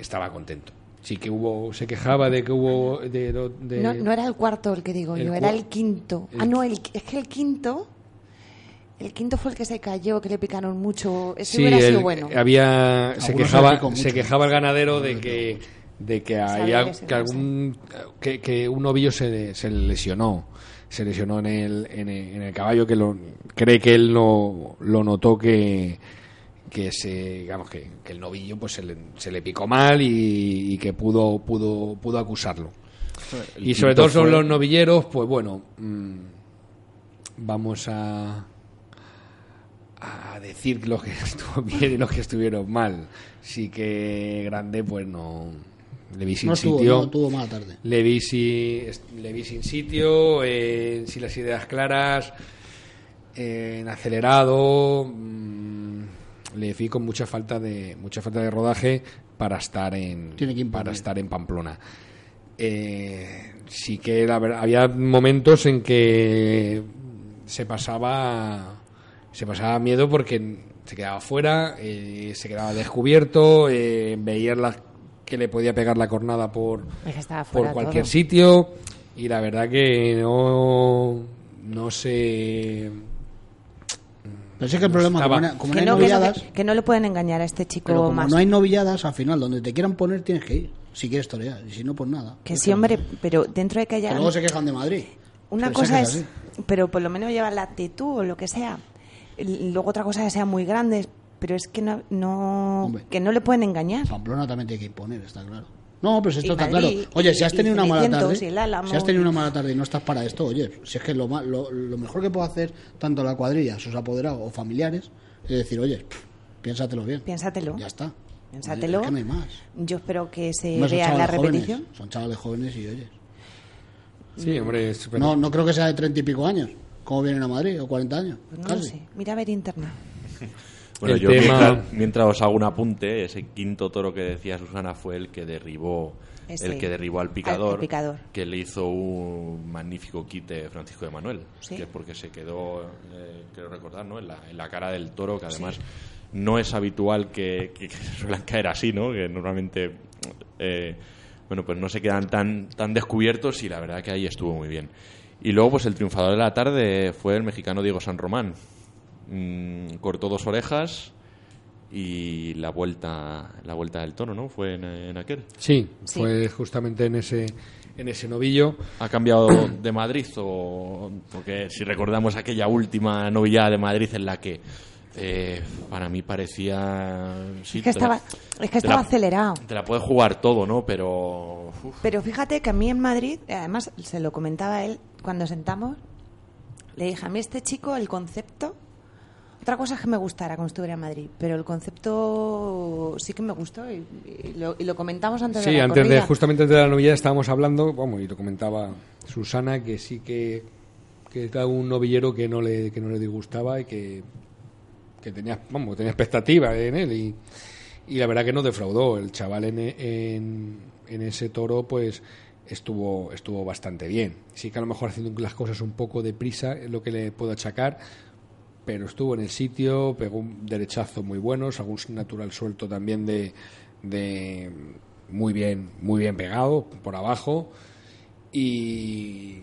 estaba contento. Sí que hubo, se quejaba de que hubo de,
No, no era el cuarto el que digo
El
yo, era el quinto.
el
Ah, no, el, es que el quinto... El quinto fue el que se cayó, que le picaron mucho. Ese
Sí,
hubiera
el-
sido bueno.
había se quejaba se quejaba el ganadero de que de que había
que
algún que, que un novillo se, se lesionó se lesionó en el, en el, en el caballo que lo cree que él lo, lo notó que que se digamos que, que el novillo pues se le, se le picó mal y, y que pudo pudo pudo acusarlo
El
y sobre todo sobre
fue-
los novilleros pues bueno mm, vamos a a decir los que estuvo bien y los que estuvieron mal. Sí que grande, pues no. Le vi sin
No estuvo,
sitio.
no tuvo mala tarde.
Le vi, si- le vi sin sitio, eh, sin las ideas claras, eh, en acelerado. mm, le vi con mucha falta de mucha falta de rodaje para estar en
Tiene que imponer.
para estar en Pamplona. Eh, sí que la verdad, había momentos en que se pasaba se pasaba miedo porque se quedaba fuera, eh, se quedaba descubierto, eh, veías la, que le podía pegar la cornada por,
Es que estaba
por cualquier
todo.
sitio y la verdad que no no sé
Pero sí que el problema, como, no- como
Que
hay
no, que, no,
novilladas,
que- que no le pueden engañar a este chico
pero como
más.
no hay novilladas, al final, donde te quieran poner tienes que ir. Si quieres torear. Y si no, pues nada.
Que
Es
sí, hombre, pero dentro de que
Que
haya...
luego se quejan de Madrid.
Una cosa es,
así.
pero por lo menos lleva la actitud o lo que sea. Luego otra cosa es que sean muy grandes, pero es que no, no
Hombre.
que no le pueden engañar.
Pamplona también tiene que imponer, está claro. No, pero si esto
Y
está claro. Oye, si has
y
tenido una mala tarde, si has tenido una mala tarde y no estás para esto, oye, si es que lo, ma- lo, lo mejor que puedo hacer tanto la cuadrilla, sus apoderados o familiares, es decir, oye, pff, piénsatelo bien.
Piénsatelo.
Ya está.
Piénsatelo.
Es que no hay más.
Yo espero que se vea la
jóvenes,
repetición.
son chavales jóvenes y oye.
Sí, hombre, es-
No, no creo que sea de treinta y pico años. ¿Cómo vienen a Madrid? ¿O 40 años?
Pues no
Casi.
lo sé. Mira a ver internet.
Bueno,
El
yo
tema-
mientras, mientras os hago un apunte, ese quinto toro que decía Susana fue el que derribó
Ese.
el que derribó al picador,
al picador.
que le hizo un magnífico quite Francisco de Manuel,
Sí.
que es porque se quedó, eh, quiero recordar, ¿no? en, la, en la cara del toro, que además no es habitual que, que, que suelan caer así, ¿no? que normalmente eh, bueno, pues no se quedan tan, tan descubiertos y la verdad que ahí estuvo muy bien. Y luego, pues el triunfador de la tarde fue el mexicano Diego San Román. Mm, cortó dos orejas y la vuelta la vuelta del toro, ¿no? Fue en, en aquel.
Sí,
Sí.
fue justamente en ese, en ese novillo.
¿Ha cambiado de Madrid o porque si recordamos aquella última novillada de Madrid en la que eh, para mí parecía sí,
Es que
la-
estaba, es que
te
estaba
la-
acelerado.
Te la puedes jugar todo, ¿no? Pero uf,
Pero fíjate que a mí en Madrid, además se lo comentaba él cuando sentamos, le dije a mí este chico el concepto, otra cosa es que me gustara cuando estuviera en Madrid, pero el concepto sí que me gustó y, y lo, y lo comentamos antes de
Sí,
la
antes de,
corrida.
justamente antes de la novillada estábamos hablando, vamos, y lo comentaba Susana, que sí que, que era un novillero que no le, que no le disgustaba y que, que tenía, vamos, tenía expectativas en él y, y la verdad que no defraudó. El chaval en, en, en ese toro, pues estuvo, estuvo bastante bien. Sí que a lo mejor haciendo las cosas un poco deprisa es lo que le puedo achacar, pero estuvo en el sitio, pegó un derechazo muy bueno, un natural suelto también de, de muy bien, muy bien pegado por abajo y,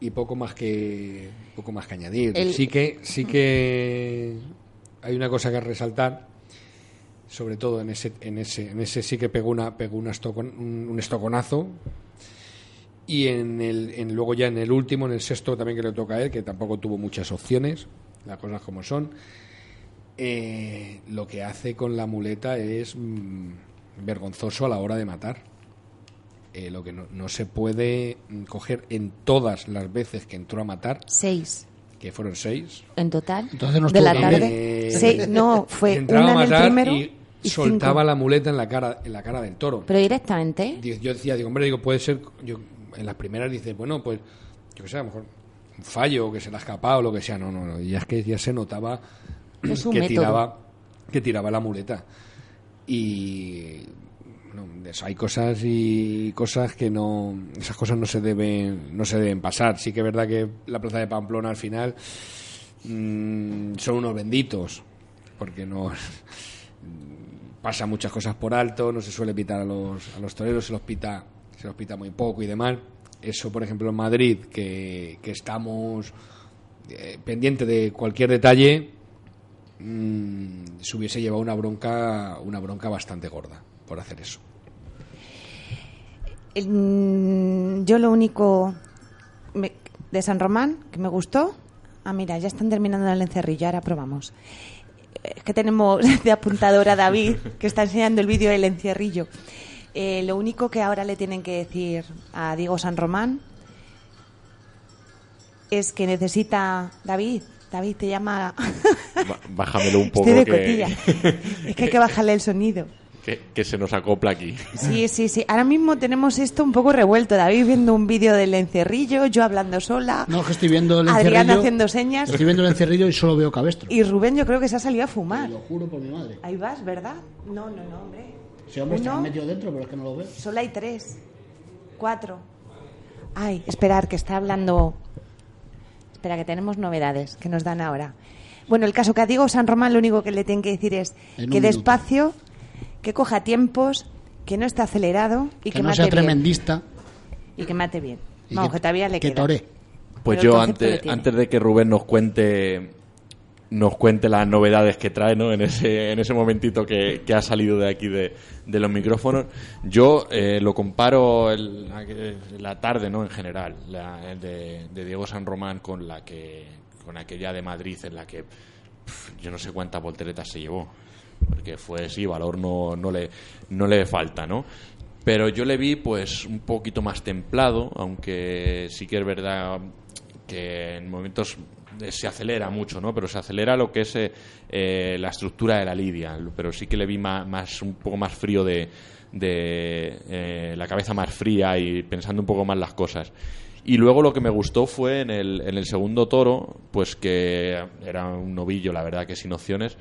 y poco más que poco más que añadir.
El-
Sí que sí que hay una cosa que resaltar sobre todo en ese en ese en ese sí que pegó una pegó una estocon- un, un estoconazo y en el en, luego ya en el último en el sexto también que le toca a él que tampoco tuvo muchas opciones las cosas como son. Eh, lo que hace con la muleta es mm, vergonzoso a la hora de matar. Eh, lo que no, no se puede mm, coger en todas las veces que entró a matar.
Seis.
Que fueron seis.
En total
Entonces no
de la tarde. Seis- no, fue
entraba
una
a
en el
matar
primero
y,
y
soltaba
cinco.
la muleta en la cara en la cara del toro.
Pero directamente, ¿eh?
Yo decía, digo, hombre, digo, puede ser, yo, en las primeras dices, bueno, pues, yo qué sé, a lo mejor fallo, que se le ha escapado, o lo que sea, no, no, no, y es que ya se notaba
Es
que tiraba, que tiraba la muleta. Y, de eso hay cosas y cosas que no, esas cosas no se deben, no se deben pasar. Sí que es verdad que la plaza de Pamplona al final mm, son unos benditos, porque no pasa muchas cosas por alto, no se suele pitar a los, a los toreros, se los pita, se los pita muy poco y demás. Eso, por ejemplo, en Madrid, que, que estamos eh, pendientes de cualquier detalle, mm, se hubiese llevado una bronca, una bronca bastante gorda por hacer eso.
Mm, yo lo único de San Román que me gustó. Ah, mira, ya están terminando el encerrillo, ahora probamos. Es que tenemos de apuntadora David, que está enseñando el vídeo del encierrillo. Eh, lo único que ahora le tienen que decir a Diego San Román es que necesita. David, David te llama.
Bájamelo un poco
Estoy de
que,
cotilla. Es que hay que bajarle el sonido.
que, que se nos acopla aquí.
Sí, sí, sí. Ahora mismo tenemos esto un poco revuelto. David viendo un vídeo del encerrillo, yo hablando sola.
No, que estoy viendo el
Adrián
encerrillo.
haciendo señas.
Estoy viendo el encerrillo y solo veo cabestro.
Y Rubén yo creo que se ha salido a
Te
fumar.
lo juro por mi madre.
Ahí vas, ¿verdad? No, no, no, hombre.
Si hombre está
Uno,
metido dentro, pero es que no lo veo.
solo hay tres. Cuatro. Ay, esperar, que está hablando... Espera, que tenemos novedades que nos dan ahora. Bueno, el caso que a Diego San Román lo único que le tienen que decir es
En
que
minuto.
despacio, que coja tiempos, que no esté acelerado y que,
que no
mate
sea
bien.
tremendista.
Y que mate bien. Vamos, que, todavía le
que
queda.
toré.
Pues
Pero
yo antes de que Rubén nos cuente nos cuente las novedades que trae ¿no? en, ese, en ese momentito que, que ha salido de aquí de, de los micrófonos, yo eh, lo comparo la, tarde ¿no? en general la, de, Diego San Román con la que con aquella de Madrid en la que yo no sé cuántas volteretas se llevó porque fue sí valor no, no le no le falta no pero yo le vi pues un poquito más templado, aunque sí que es verdad que en momentos se acelera mucho, ¿no? Pero se acelera lo que es eh, eh, la estructura de la lidia, pero sí que le vi más, un poco más frío de, de eh, la cabeza más fría y pensando un poco más las cosas. Y luego lo que me gustó fue en el, en el segundo toro, pues que era un novillo, la verdad que sin opciones,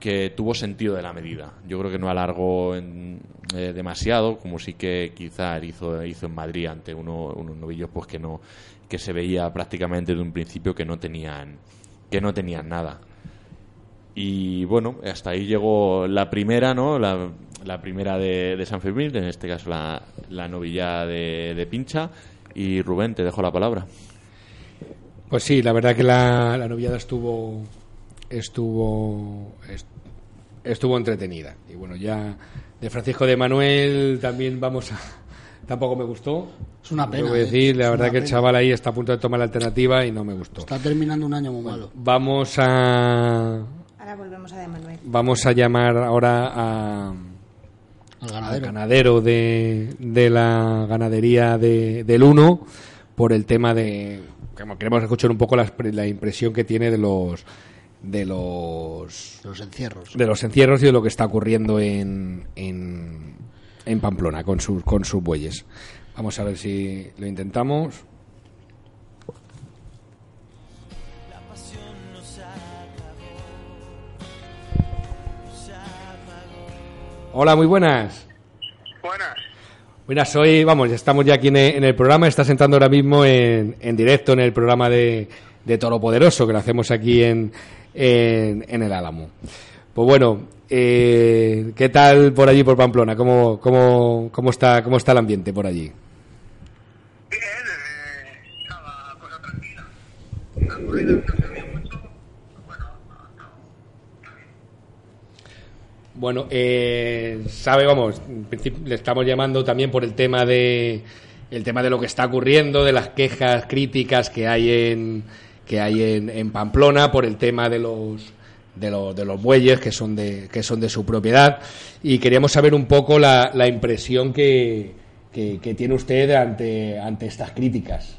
que tuvo sentido de la medida. Yo creo que no alargó en, demasiado, como sí que quizá hizo, hizo en Madrid ante uno, unos novillos pues que no que se veía prácticamente de un principio que no tenían que no tenían nada. Y bueno, hasta ahí llegó la primera, ¿no? La, la primera de, San Fermín, en este caso la, la novilla de, Pincha. Y Rubén, te dejo la palabra.
Pues sí, la verdad que la, la novillada estuvo estuvo estuvo entretenida. Y bueno, ya de Francisco de Manuel también vamos a tampoco me gustó.
Es una pena.
Voy a decir, la verdad que el chaval ahí está a punto de tomar la alternativa y no me gustó.
Está terminando un año muy malo.
Vamos a.
Ahora volvemos a de Manuel.
Vamos a llamar ahora a. Al ganadero. de, de la ganadería de, del Uno por el tema de. Como queremos escuchar un poco la, la impresión que tiene de los de los,
los encierros
de los encierros y de lo que está ocurriendo en, en, en Pamplona con sus, con sus bueyes. Vamos a ver si lo intentamos. Hola, muy buenas.
Buenas.
Buenas, hoy, vamos, estamos ya aquí en el, programa. Estás entrando ahora mismo en, en directo en el programa de, de Toro Poderoso que lo hacemos aquí en, en, en el Álamo. Pues bueno, eh, ¿Qué tal por allí, por Pamplona? ¿Cómo, cómo, cómo, está, ¿Cómo está el ambiente por allí?
Bien, eh, estaba cosa tranquila. La corrida no se veía mucho. Bueno,
Bueno, eh, sabe, vamos, le estamos llamando también por el tema de el tema de lo que está ocurriendo, de las quejas críticas que hay en que hay en, en Pamplona por el tema de los de, de los bueyes que son de, que son de su propiedad y queríamos saber un poco la, la impresión que, que, tiene usted ante, ante estas críticas.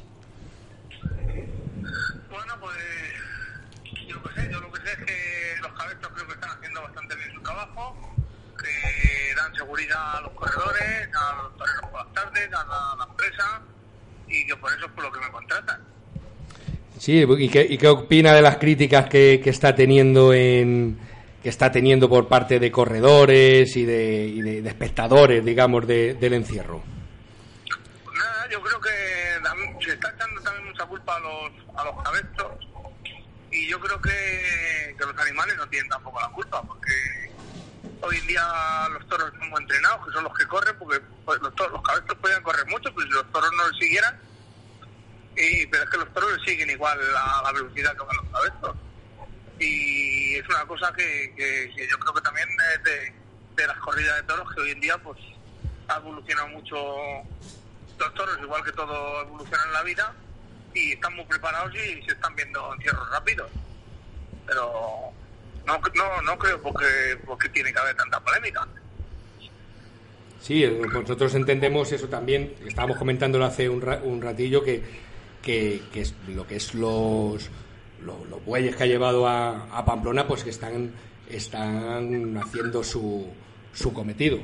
Bueno, pues yo qué sé, yo lo que sé es que los cabezos creo que están haciendo bastante bien su trabajo, que dan seguridad a los corredores, a los toreros por las tardes, a la, la empresa y que por eso es por lo que me contratan.
Sí, ¿y qué, y qué opina de las críticas que, que, está teniendo en que está teniendo por parte de corredores y de, y de, espectadores, digamos, del encierro?
Pues nada, yo creo que se está echando también mucha culpa a los, a los cabezos y yo creo que, los animales no tienen tampoco la culpa porque hoy en día los toros son muy entrenados, que son los que corren, porque pues, los, los cabezos pueden correr mucho, pero si los toros no lo siguieran, y, pero es que los toros siguen igual a la velocidad que van los cabezos. Y es una cosa que, que, yo creo que también es de, de, las corridas de toros que hoy en día pues ha evolucionado mucho los toros, igual que todo evoluciona en la vida, y están muy preparados y se están viendo encierros rápidos. Pero no, no, no creo porque, porque tiene que haber tanta polémica.
Sí, nosotros entendemos eso también. Estábamos comentándolo hace un, un ratillo que que, es lo que es los, los, bueyes que ha llevado a, Pamplona, pues que están, están haciendo su, su cometido.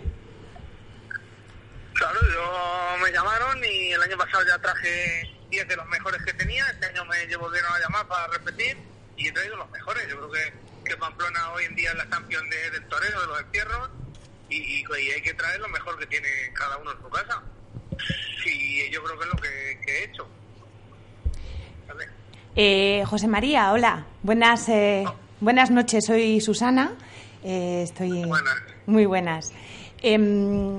Claro, yo me llamaron y el año pasado ya traje 10 de los mejores que tenía, este año me bien a llamar para repetir y he traído los mejores. Yo creo que, que Pamplona hoy en día es la campeón de, del torero, de los encierros y, y, hay que traer lo mejor que tiene cada uno en su casa. Y yo creo que es lo que he hecho.
Eh, José María, hola. Buenas, eh, buenas noches. Soy Susana. Eh, estoy muy buenas. Em,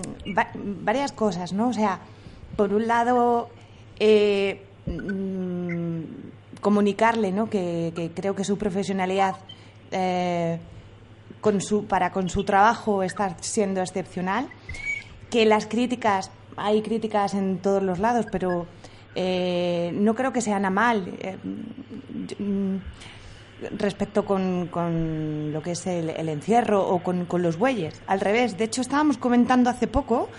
varias cosas, ¿no? O sea, por un lado, mm, comunicarle, ¿no? Que, creo que su profesionalidad con su, para con su trabajo está siendo excepcional. Que las críticas, hay críticas en todos los lados, pero eh, no creo que sean a mal eh, mm, respecto con, con, lo que es el, encierro o con, los bueyes. Al revés, de hecho estábamos comentando hace poco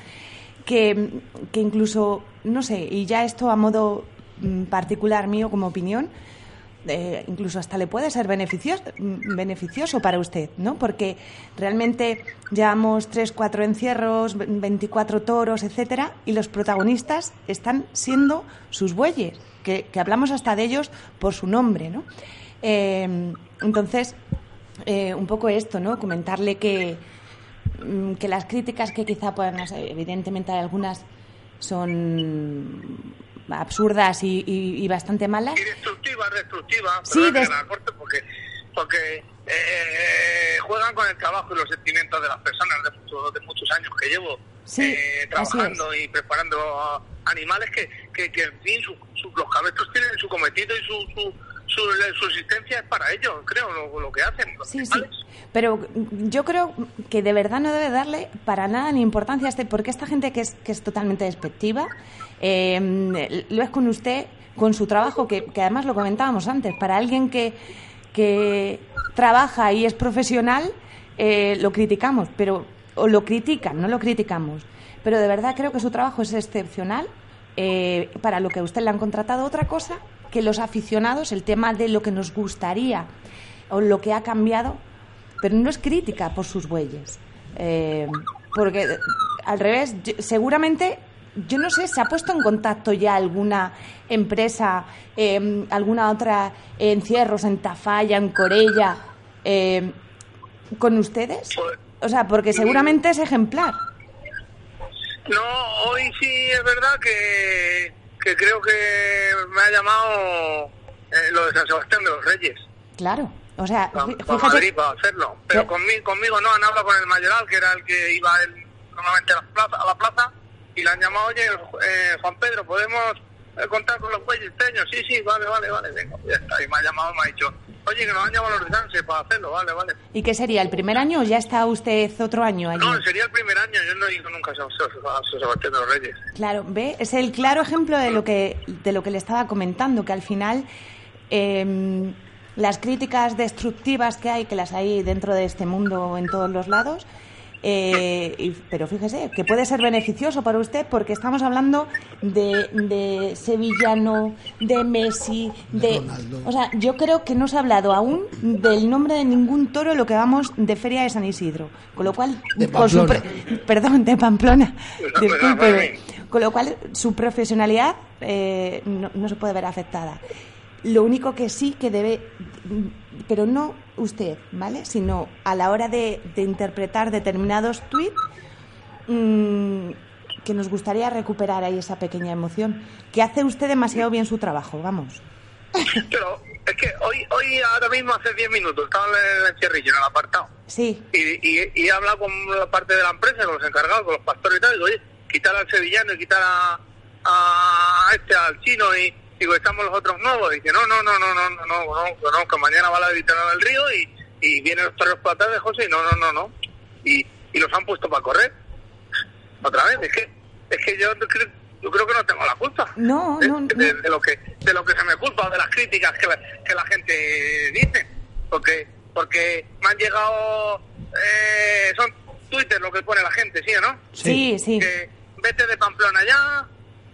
que, que incluso, no sé, y ya esto a modo mm, particular mío como opinión, eh, incluso hasta le puede ser beneficioso, para usted, ¿no? Porque realmente llevamos tres, cuatro encierros, 24 toros, etcétera, y los protagonistas están siendo sus bueyes, que, hablamos hasta de ellos por su nombre, ¿no? Eh, entonces, eh, un poco esto, ¿no? Comentarle que, mm, que las críticas que quizá puedan, evidentemente algunas son absurdas y, y- y bastante malas.
Y destructiva, destructiva.
Sí, des-
porque, porque eh, juegan con el trabajo y los sentimientos de las personas de, muchos- de muchos años que llevo
Sí,
eh, trabajando y preparando animales que, que, que, en fin, su- su- los cabestros tienen su cometido y su, su, su, su existencia es para ellos, creo, lo, lo que hacen. Los
Sí, sí. Pero yo creo que de verdad no debe darle para nada ni importancia a este, porque esta gente que es, que es totalmente despectiva, eh, lo es con usted, con su trabajo, que, además lo comentábamos antes, para alguien que, que trabaja y es profesional, eh, lo criticamos, pero o lo critican, no lo criticamos. Pero de verdad creo que su trabajo es excepcional eh, para lo que a usted le han contratado. Otra cosa que los aficionados, el tema de lo que nos gustaría o lo que ha cambiado, pero no es crítica por sus bueyes. Eh, porque al revés, seguramente, yo no sé, ¿se ha puesto en contacto ya alguna empresa, eh, alguna otra encierros en Tafalla, en Corella, eh, con ustedes? O sea, porque seguramente es ejemplar.
No, hoy sí es verdad que, que creo que me ha llamado eh, lo de San Sebastián de los Reyes.
Claro. O sea, fíjate,
Madrid para hacerlo. Pero
Pero-
conmigo, conmigo no, han hablado con el mayoral, que era el que iba él normalmente a la plaza, a la plaza y le han llamado, oye, eh, Juan Pedro, ¿podemos eh, contar con los año? Sí, sí, vale, vale, vale, venga, ya está. Y me ha llamado me ha dicho, oye, que nos han llamado los de Sanse para hacerlo, vale, vale.
¿y qué sería? ¿El primer año o ya está usted otro año allí?
No, sería el primer año, yo no he ido nunca a San Sebastián de los Reyes.
Claro, ve, es el claro ejemplo de lo que de lo que le estaba comentando, que al final eh, las críticas destructivas que hay, que las hay dentro de este mundo en todos los lados, eh, y- pero fíjese que puede ser beneficioso para usted porque estamos hablando de, de sevillano, de Messi, de,
Ronaldo.
o sea, yo creo que no se ha hablado aún del nombre de ningún toro lo que vamos de Feria de San Isidro, con lo cual,
De
con su
Pamplona.
pre- perdón, de Pamplona, discúlpeme. Con lo cual, su profesionalidad eh, no, no se puede ver afectada. Lo único que sí que debe, pero no usted, ¿vale? Sino a la hora de, de interpretar determinados tweets, mm, que nos gustaría recuperar ahí esa pequeña emoción. Que hace usted demasiado bien su trabajo, vamos.
Pero es que hoy, hoy ahora mismo hace 10 minutos estaba en el encierrillo, en el apartado.
Sí,
Y, y, y he hablado con la parte de la empresa, con los encargados, con los pastores y tal, y digo, oye, quitar al sevillano y quitar a, a este, al chino y digo, estamos los otros nuevos. Dice, no, no, no, no, no, no, no, no, que no, que mañana va la editorial del río y, y vienen los toreros por la tarde, José, y no, no, no, no. Y, y los han puesto para correr. Otra vez, es que, es que yo, creo- yo creo que no tengo la culpa.
No,
de,
no,
de-
no.
de lo que de lo que se me culpa, de las críticas que la, que la gente dice. Porque porque me han llegado... Eh, son Twitter lo que pone la gente, ¿sí o no?
sí, sí.
Que vete de Pamplona ya,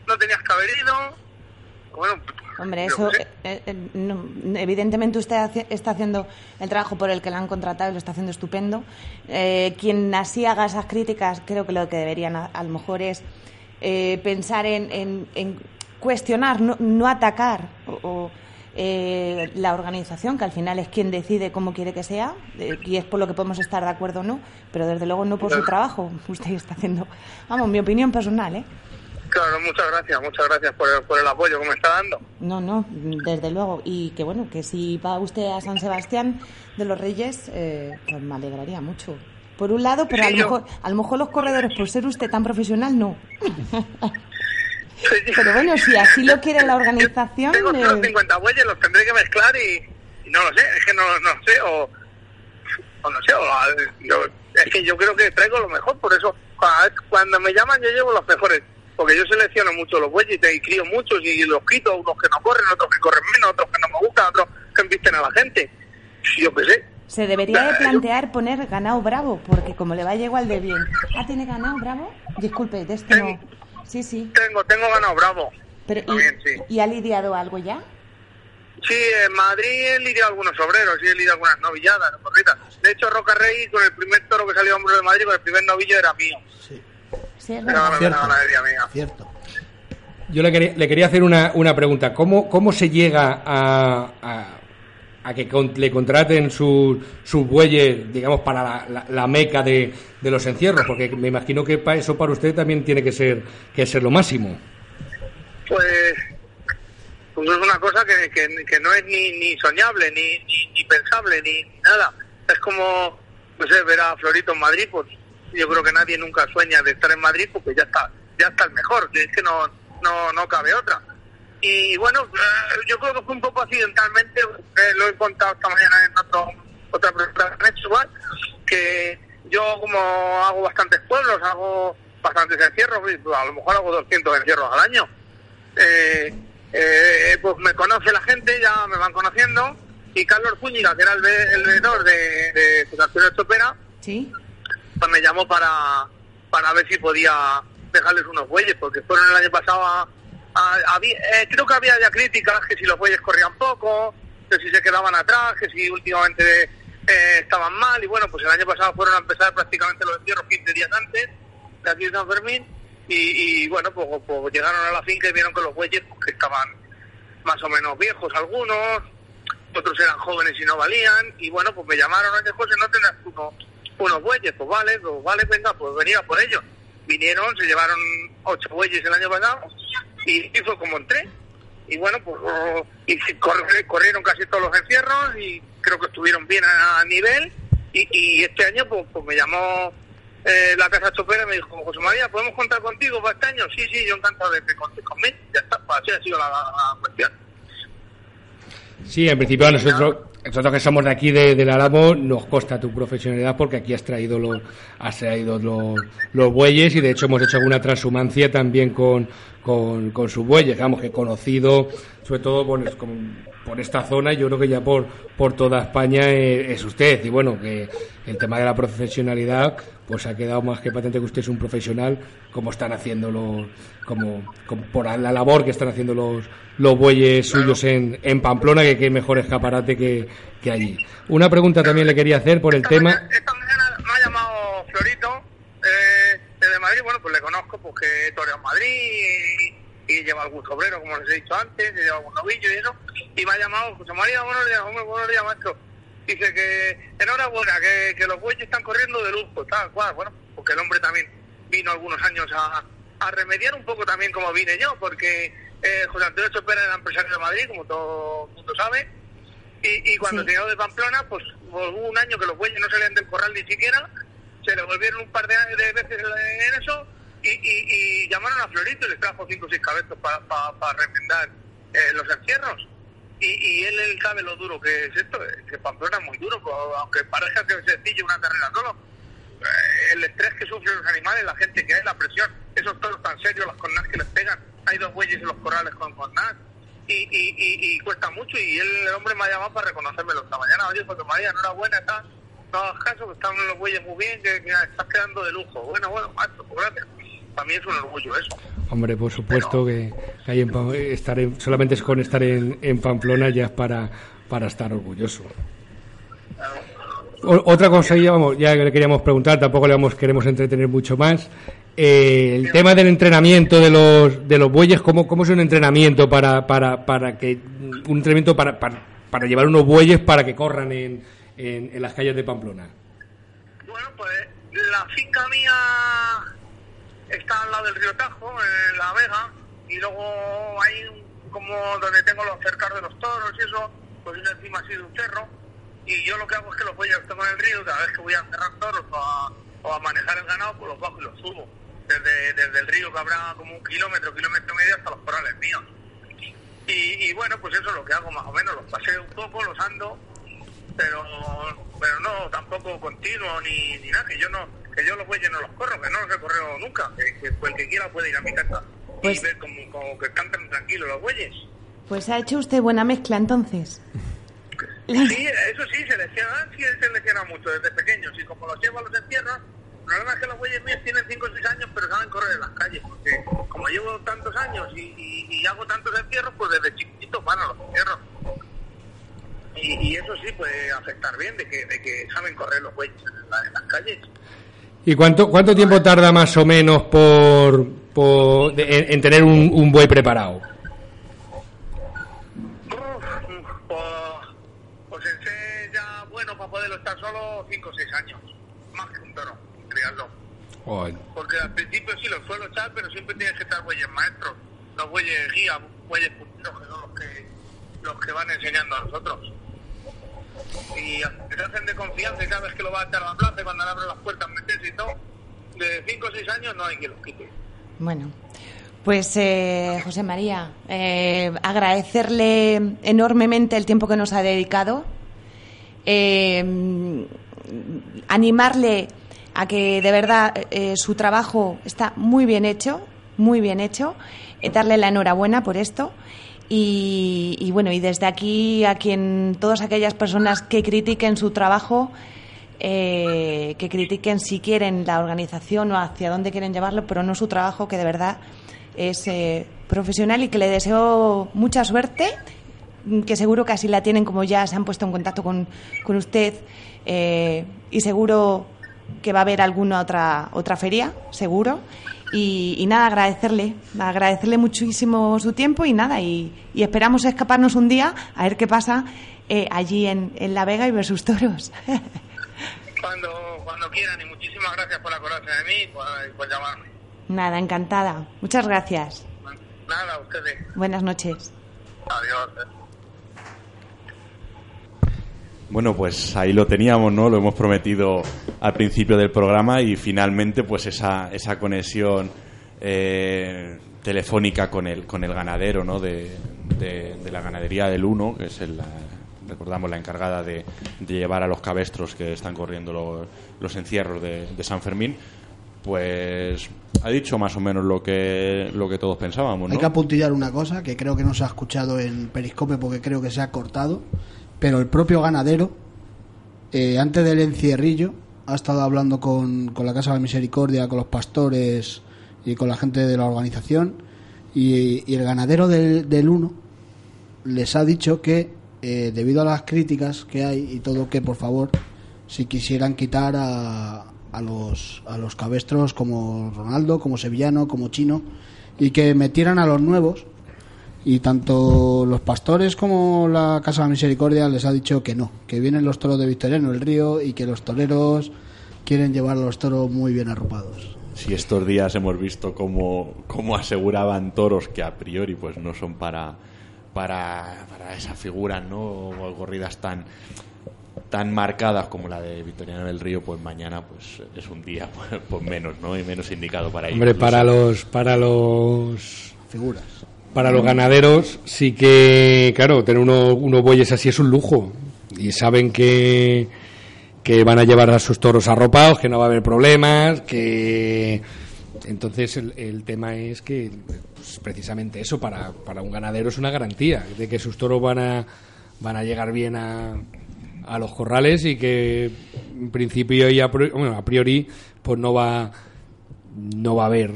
no tenías que haber ido. Bueno,
Hombre, eso, eh, eh, no, evidentemente usted hace- está haciendo el trabajo por el que le han contratado y lo está haciendo estupendo. Eh, quien así haga esas críticas, creo que lo que deberían a, a lo mejor es eh, pensar en, en- en cuestionar, no, no atacar o, o, eh, la organización, que al final es quien decide cómo quiere que sea, eh, y es por lo que podemos estar de acuerdo o no, pero desde luego no por su trabajo. Usted está haciendo, vamos, mi opinión personal, ¿eh?
Claro, muchas gracias, muchas gracias por el, por el apoyo que me está dando.
No, no, desde luego. Y que bueno, que si va usted a San Sebastián de los Reyes, eh, pues me alegraría mucho. Por un lado, pero a lo,
yo-
mejor, a lo mejor los corredores, por ser usted tan profesional, no.
Sí,
Pero bueno, si así lo quiere la organización...
Tengo
eh,
150 bueyes, los tendré que mezclar y, y no lo sé, es que no, no sé, o, o no sé, o, yo- es que yo creo que traigo lo mejor, por eso cua- cuando me llaman yo llevo los mejores, porque yo selecciono mucho los bueyes y, crío muchos y los quito, unos que no corren, otros que corren menos, otros que no me gustan, otros que embisten a la gente. Yo qué sé,
Se debería de plantear poner ganado bravo, porque como le vaya igual de bien. Ah, ¿tiene ganado bravo? Disculpe, de este no. Sí, sí.
Tengo, tengo ganado bravo.
Pero,
También,
¿y,
sí.
¿Y ha lidiado algo ya?
Sí, en Madrid he lidiado algunos obreros, sí he lidiado algunas novilladas, corridas. De hecho, Roca Rey, con el primer toro que salió a hombro de Madrid, con el primer novillo era mío.
Sí,
Era una
Cierto.
ganadería mía.
cierto.
Yo le quería, le quería hacer una, una pregunta. ¿Cómo, ¿Cómo se llega a, a, a que con- le contraten sus sus bueyes, digamos, para la, la- la meca de, de los encierros? Porque me imagino que pa- eso para usted también tiene que ser, que ser lo máximo.
Pues, pues es una cosa que, que, que no es ni, ni soñable, ni, ni, ni pensable, ni nada. Es como, no sé, ver a Florito en Madrid, pues yo creo que nadie nunca sueña de estar en Madrid porque ya está, ya está el mejor, es que no, no, no cabe otra. Y bueno, eh, yo creo que fue un poco accidentalmente, eh, lo he contado esta mañana en otro, otra pregunta igual, que yo como hago bastantes pueblos, hago bastantes encierros, y a lo mejor hago 200 encierros al año, eh, pues me conoce la gente, ya me van conociendo, y Carlos Zúñiga, que era el, el de, de Estopera,
Sí.
Pues me llamó para, para ver si podía dejarles unos bueyes, porque fueron el año pasado a... a- eh, creo que había ya críticas, que si los bueyes corrían poco, que si se quedaban atrás, que si últimamente eh, estaban mal, y bueno, pues el año pasado fueron a empezar prácticamente los entierros 15 días antes, de aquí de San Fermín, y, bueno, pues, pues llegaron a la finca y vieron que los bueyes pues, que estaban más o menos viejos algunos, otros eran jóvenes y no valían, y bueno, pues me llamaron, oye José, ¿no tendrás tú unos, bueyes? Pues vale, pues vale, venga, pues venía por ellos. Vinieron, se llevaron ocho bueyes el año pasado, y, fue como entré. Y bueno, pues y corre- corrieron casi todos los encierros, y creo que estuvieron bien a, nivel, y, y este año pues, pues me llamó eh, la casa chopera y me dijo, José María, ¿podemos contar contigo para este año? Sí, sí, yo encantado de que contéis conmigo. Ya está, pues así ha sido la cuestión.
Sí, en principio nosotros, nosotros que somos de aquí de, del Álamo nos consta tu profesionalidad porque aquí has traído los, has traído los, los bueyes y de hecho hemos hecho alguna transhumancia también con, con, con sus bueyes, digamos que conocido sobre todo con- por esta zona, yo creo que ya por, por toda España eh, es usted. Y bueno, que el tema de la profesionalidad pues ha quedado más que patente que usted es un profesional como están haciendo los, como, como por la labor que están haciendo los, los bueyes suyos en, en Pamplona, que qué mejor escaparate que, que allí. Una pregunta también le quería hacer por el
esta
tema.
Mañana, esta mañana me ha llamado Florito, eh, desde Madrid, bueno, pues le conozco porque he toreado en Madrid y, y lleva algún sobrero, como les he dicho antes, y lleva algún novillo y eso, y me ha llamado, José María, buenos días, hombre, buenos días, maestro. Dice que enhorabuena, que, que los bueyes están corriendo de lujo, tal cual, bueno, porque el hombre también vino algunos años a, a remediar un poco también como vine yo, porque eh, José Antonio Chopera era empresario de Madrid, como todo el mundo sabe, y, y cuando
Sí.
se llegó de Pamplona, pues hubo un año que los bueyes no salían del corral ni siquiera, se le volvieron un par de, de veces en eso y, y, y llamaron a Florito y les trajo cinco o seis cabezos para para remendar eh, los encierros. Y, y él, él sabe lo duro que es esto, eh, que Pamplona es muy duro, aunque parezca que es sencillo una carrera solo. Eh, el estrés que sufren los animales, la gente que hay, la presión, esos toros tan serios, las cornas que les pegan, hay dos bueyes en los corrales con cornas y, y, y, y cuesta mucho y él, el hombre me ha llamado para reconocérmelo esta mañana, oye José María, enhorabuena, está, no hagas caso, que están los bueyes muy bien, que, que estás quedando de lujo. Bueno, bueno, maestro, pues gracias. Para mí es un orgullo eso.
Hombre, por supuesto que, que hay en estar en- solamente es con estar en, en Pamplona ya es para, para estar orgulloso. O- otra cosa ya, vamos, ya le queríamos preguntar, tampoco le vamos, queremos entretener mucho más. Eh, el tema del entrenamiento de los de los bueyes, ¿cómo, cómo es un entrenamiento para, para, para que un entrenamiento para, para, para llevar unos bueyes para que corran en, en, en las calles de Pamplona?
Bueno, pues la finca mía está al lado del río Tajo, en La Vega, y luego hay como donde tengo los cercados de los toros y eso, pues es encima así de un cerro, y yo lo que hago es que los los tengo en el río, cada vez que voy a cerrar toros o a, a manejar el ganado, pues los bajo y los subo, desde, desde el río que habrá como un kilómetro, kilómetro y medio hasta los corrales míos. Y, y bueno, pues eso es lo que hago más o menos, los paseo un poco, los ando, pero pero no tampoco continuo ni, ni nada que yo no que yo los bueyes no los corro que no los he corrido nunca que, que el que quiera puede ir a mi casa
Pues-
y ver como, como que cantan tranquilos los bueyes
Pues ha hecho usted buena mezcla entonces.
Sí, eso sí, seleccionan, sí seleccionan mucho desde pequeños y como los llevo a los encierros, el problema es que los bueyes míos tienen 5 o 6 años pero saben correr en las calles, porque como llevo tantos años y, y- y hago tantos encierros, pues desde chiquititos van a los encierros. Y, y eso sí puede afectar bien, de que, de que saben correr los bueyes en, la- en las calles.
¿Y cuánto, cuánto tiempo tarda más o menos por, por de- en, en tener un, un buey preparado?
Pues, pues ya bueno para poderlo estar solo 5 o 6 años, más que un toro, criarlo. Porque al principio sí los suelo echar, pero siempre tienes que estar bueyes maestros, los bueyes guía, bueyes punteros, que son los que, los que van enseñando a nosotros. Y que se hacen de confianza y sabes que lo va a echar a la plaza y cuando le abres las puertas metes y todo, de 5 o 6 años no hay quien los quite.
Bueno, pues eh, José María, eh, agradecerle enormemente el tiempo que nos ha dedicado, eh, animarle a que de verdad eh, su trabajo está muy bien hecho, muy bien hecho, eh, darle la enhorabuena por esto. Y, y bueno, y desde aquí a quien todas aquellas personas que critiquen su trabajo, eh, que critiquen si quieren la organización o hacia dónde quieren llevarlo, pero no su trabajo, que de verdad es eh, profesional y que le deseo mucha suerte, que seguro que así la tienen como ya se han puesto en contacto con, con usted eh, y seguro que va a haber alguna otra, otra feria, seguro. Y, y nada, agradecerle, agradecerle muchísimo su tiempo y nada, y, y esperamos escaparnos un día a ver qué pasa eh, allí en, en La Vega y ver sus toros.
Cuando, cuando quieran y muchísimas gracias por acordarse de mí y por, por llamarme.
Nada, encantada. Muchas gracias.
Nada, a ustedes.
Buenas noches.
Adiós.
Bueno, pues ahí lo teníamos, ¿no? Lo hemos prometido al principio del programa y finalmente, pues esa, esa conexión eh, telefónica con el, con el ganadero, ¿no? De, de- la ganadería del Uno, que es el, recordamos la encargada de, llevar a los cabestros que están corriendo los, los encierros de, de San Fermín. Pues ha dicho más o menos lo que, lo que todos pensábamos, ¿no?
Hay que apuntillar una cosa que creo que no se ha escuchado en Periscope porque creo que se ha cortado, pero el propio ganadero, eh, antes del encierrillo, ha estado hablando con, con la Casa de la Misericordia, con los pastores y con la gente de la organización, y, el ganadero del, del Uno les ha dicho que, eh, debido a las críticas que hay y todo, que por favor, si quisieran quitar a, a los, a los cabestros como Ronaldo, como Sevillano, como Chino, y que metieran a los nuevos. Y tanto los pastores como la Casa de la Misericordia les ha dicho que no, que vienen los toros de Victoriano el Río y que los toreros quieren llevar a los toros muy bien arropados.
si estos días hemos visto cómo, cómo aseguraban toros que a priori pues no son para para, para esa figura no o corridas tan tan marcadas como la de Victoriano del Río pues mañana pues es un día pues, pues menos no y menos indicado para ellos
Hombre, para los, para los
Figuras.
Para los ganaderos sí que, claro, tener uno- unos bueyes así es un lujo. Y saben que, que van a llevar a sus toros arropados, que no va a haber problemas, que... Entonces el, el tema es que pues, precisamente eso para, para un ganadero es una garantía de que sus toros van a, van a llegar bien a, a los corrales y que en principio y a priori, bueno, a priori pues no va no va a haber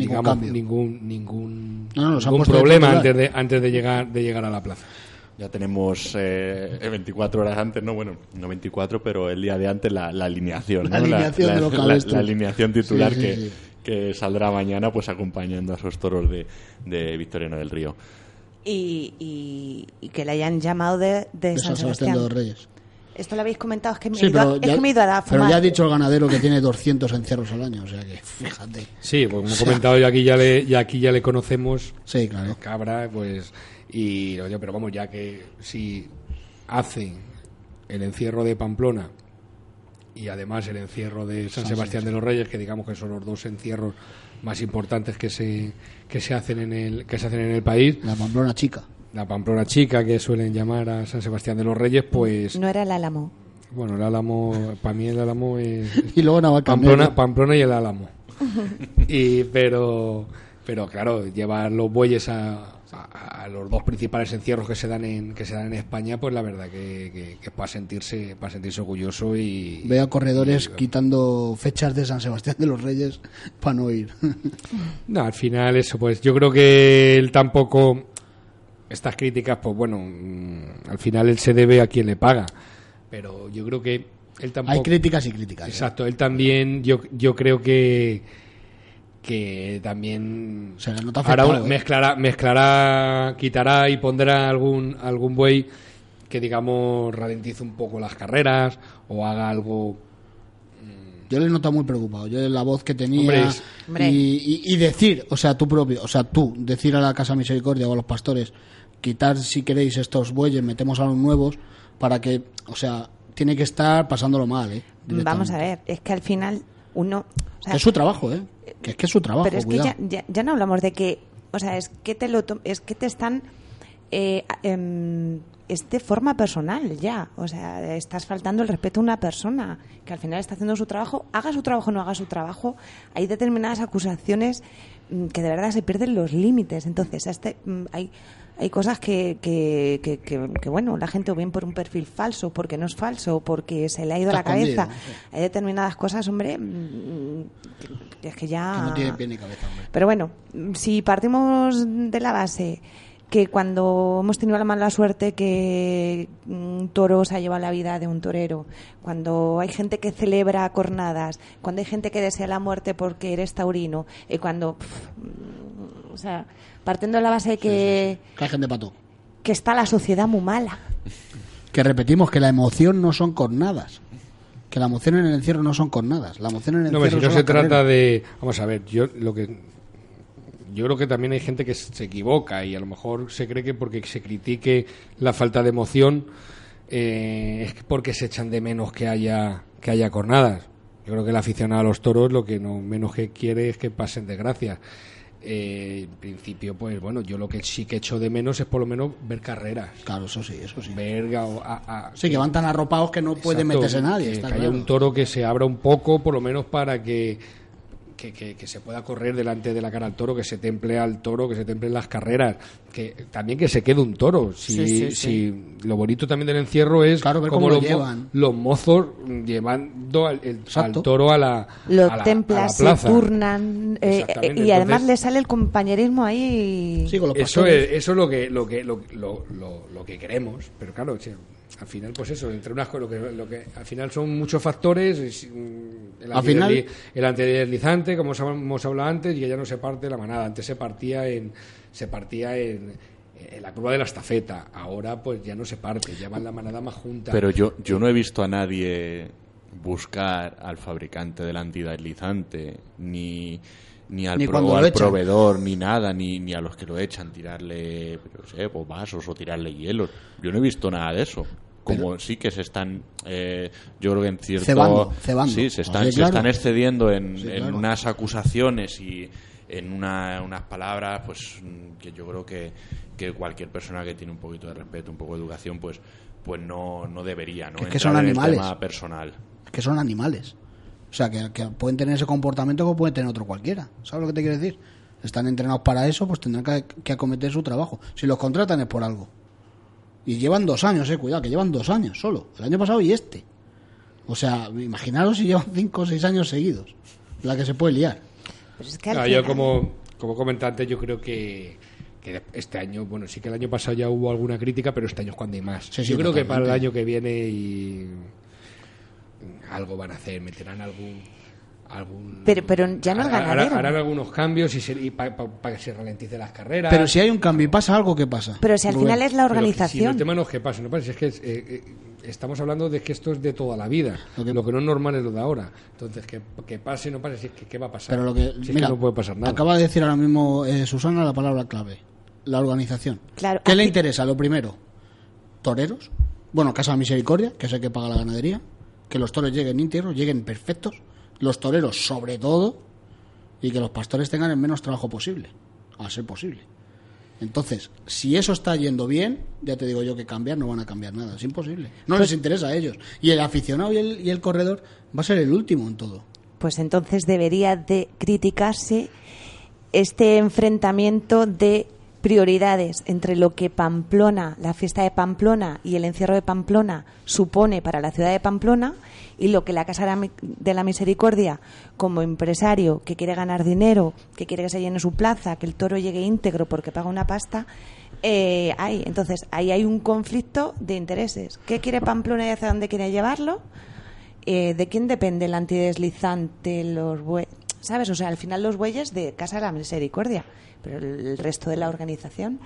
Ningún
digamos,
cambio.
ningún ningún,
No, no,
ningún problema antes de antes de llegar de llegar a la plaza.
ya tenemos eh, 24 horas antes no bueno no 24 pero el día de antes la, la alineación
La alineación de los
la-
cabestros.
la alineación titular
Sí, sí,
que,
sí.
que saldrá mañana pues acompañando a esos toros de, de Victoriano del Río
Y, y- y que le hayan llamado de, de
De
San
San Sebastián
Sebastián.
de los Reyes.
Esto lo habéis comentado, es que me, he,
Sí,
ido es
ya,
que me he ido a dar
pero ya ha dicho el ganadero que tiene 200 encierros al año, o sea que fíjate.
Sí, pues como he comentado yo aquí ya le ya aquí ya le conocemos
Sí, claro.
cabra pues y oye, pero vamos ya que si hace el encierro de Pamplona y además el encierro de San Sebastián de los Reyes que digamos que son los dos encierros más importantes que se que se hacen en el que se hacen en el país
La Pamplona chica.
La Pamplona chica que suelen llamar a San Sebastián de los Reyes pues
No era el Álamo.
bueno el Álamo para mí el Álamo es
Y luego.
Pamplona, Pamplona y el Álamo. y pero pero claro, llevar los bueyes a, a, a los dos principales encierros que se dan en que se dan en España, pues la verdad que, que, que es para sentirse para sentirse orgulloso y
Veo a corredores
y-
quitando fechas de San Sebastián de los Reyes para no ir.
No, al final eso, pues yo creo que él tampoco estas críticas, pues bueno, mm, al final él se debe a quien le paga, pero yo creo que él tampoco
Hay críticas y críticas. ¿eh?
Exacto, él también, yo, yo creo que que también
Se le nota ¿eh?
mezclará, mezclará, quitará y pondrá algún algún buey que digamos ralentice un poco las carreras o haga algo
Yo le noto muy preocupado. Yo la voz que tenía
Hombre, es-
Hombre.
Y, y- y decir, o sea, tú propio, o sea, tú decir a la Casa Misericordia o a los pastores, quitar si queréis estos bueyes, metemos a los nuevos para que, o sea, tiene que estar pasándolo mal, ¿eh?
Vamos a ver, es que al final uno... o sea,
es su trabajo, ¿eh? Que es que es su trabajo,
pero es que ya, ya, ya no hablamos de que, o sea, es que te lo es que te están eh, em, es de forma personal ya, o sea, estás faltando el respeto a una persona que al final está haciendo su trabajo, haga su trabajo o no haga su trabajo, hay determinadas acusaciones mm, que de verdad se pierden los límites, entonces este, mm, hay hay cosas que, que, que, que- que, bueno, la gente o bien por un perfil falso, porque no es falso, porque se le ha ido
Está
la cabeza.
sí.
Hay determinadas cosas, hombre, mm, que es que ya...
Que no tiene pie ni cabeza, hombre.
Pero bueno, si partimos de la base que cuando hemos tenido la mala suerte que un toro se ha llevado la vida de un torero, cuando hay gente que celebra cornadas, cuando hay gente que desea la muerte porque eres taurino, y cuando, pff, o sea, partiendo de la base de que,
Que pato.
está la sociedad muy mala.
Que repetimos que la emoción no son cornadas. Que la emoción en el encierro no son cornadas. La emoción en el
No,
encierro
si no se trata de. Vamos a ver, yo lo que. Yo creo que también hay gente que se equivoca y a lo mejor se cree que porque se critique la falta de emoción eh, es porque se echan de menos que haya que haya cornadas. Yo creo que el aficionado a los toros lo que no menos que quiere es que pasen desgracias. Eh, en principio, pues bueno, yo lo que sí que echo de menos es por lo menos ver carreras.
Claro, eso sí, eso sí.
Ver a- a- a-
Sí, que van tan arropados que no puede meterse nadie.
Que,
está
que haya un toro que se abra un poco, por lo menos para que, que, que- que se pueda correr delante de la cara al toro, que se temple al toro, que se templen las carreras, que también que se quede un toro. Si,
Sí, sí, sí.
si lo bonito también del encierro es
Claro, ver
cómo
cómo lo
los, mo-
llevan.
los mozos llevando al, el-
Exacto.
al toro a la,
Lo
a la- a la
templas, se
plaza.
turnan, eh,
Exactamente,
y además le sale el compañerismo ahí.
Sí, con los
Eso es, eso es lo que lo que lo, lo, lo- lo que queremos pero claro che, al final pues eso entre unas cosas lo que, lo que al final son muchos factores es, mm, el,
Al final-
el antideslizante como os hemos hablado antes y ya no se parte la manada antes se partía en se partía en, en la curva de la estafeta ahora pues ya no se parte ya va la manada más junta
Pero yo, yo no he visto a nadie buscar al fabricante del antideslizante, ni, ni al,
Ni
pro- al proveedor, ni nada, ni, ni a los que lo echan, tirarle, no sé, pues vasos o tirarle hielos. Yo no he visto nada de eso. Como sí que se están, eh, yo creo que en cierto...
Cebando, cebando.
Sí, se están,
Sí,
se están excediendo en,
Sí,
en unas acusaciones y en una- unas palabras pues que yo creo que, que cualquier persona que tiene un poquito de respeto, un poco de educación, pues pues no, no debería, ¿no?
Que es que son
en el
animales.
tema personal.
que son animales. O sea, que, que pueden tener ese comportamiento como puede tener otro cualquiera. ¿Sabes lo que te quiero decir? Están entrenados para eso, pues tendrán que, que acometer su trabajo. Si los contratan es por algo. Y llevan dos años, eh, cuidado, que llevan dos años solo. El año pasado y este. O sea, imaginaros si llevan cinco o seis años seguidos. La que se puede liar.
Pero es que al
Claro, yo como, como comentante yo creo que, que este año, bueno, sí que el año pasado ya hubo alguna crítica, pero este año es cuando hay más.
Sí, sí,
yo creo que para el año que viene y algo van a hacer, meterán algún... algún
Pero- pero ya no es
hará-
ganadero.
Harán algunos cambios y, para que se ralentice las carreras.
Pero si hay un cambio y pasa algo, ¿qué pasa?
Pero si al
Rubén.
final es la
Pero que si no,
organización.
el tema no es que pase, no pasa, es que eh, eh, estamos hablando de que esto es de toda la vida.
Lo
Lo
que-
no es normal es lo de ahora. Entonces, que, que pase, no pase, si es que, ¿qué va a pasar?
Pero lo que,
Si es
mira,
que no puede pasar nada.
acaba de decir ahora mismo eh, Susana la palabra clave, la organización.
Claro,
¿Qué le interesa? Lo primero, toreros, bueno, Casa Misericordia, que es el que paga la ganadería, que los toros lleguen íntegros, lleguen perfectos, los toreros sobre todo, y que los pastores tengan el menos trabajo posible, a ser posible. Entonces, si eso está yendo bien, ya te digo yo que cambiar no van a cambiar nada, es imposible. No
Pues
les interesa a ellos. Y el aficionado y el, y el corredor va a ser el último en todo.
Pues entonces debería de criticarse este enfrentamiento de prioridades entre lo que Pamplona, la fiesta de Pamplona y el encierro de Pamplona supone para la ciudad de Pamplona y lo que la Casa de la Misericordia, como empresario que quiere ganar dinero, que quiere que se llene su plaza, que el toro llegue íntegro porque paga una pasta, eh, hay. Entonces, ahí hay un conflicto de intereses. ¿Qué quiere Pamplona y hacia dónde quiere llevarlo? Eh, ¿De quién depende el antideslizante, los bueyes? ¿Sabes? O sea, al final los bueyes de Casa de la Misericordia, pero el resto de la organización.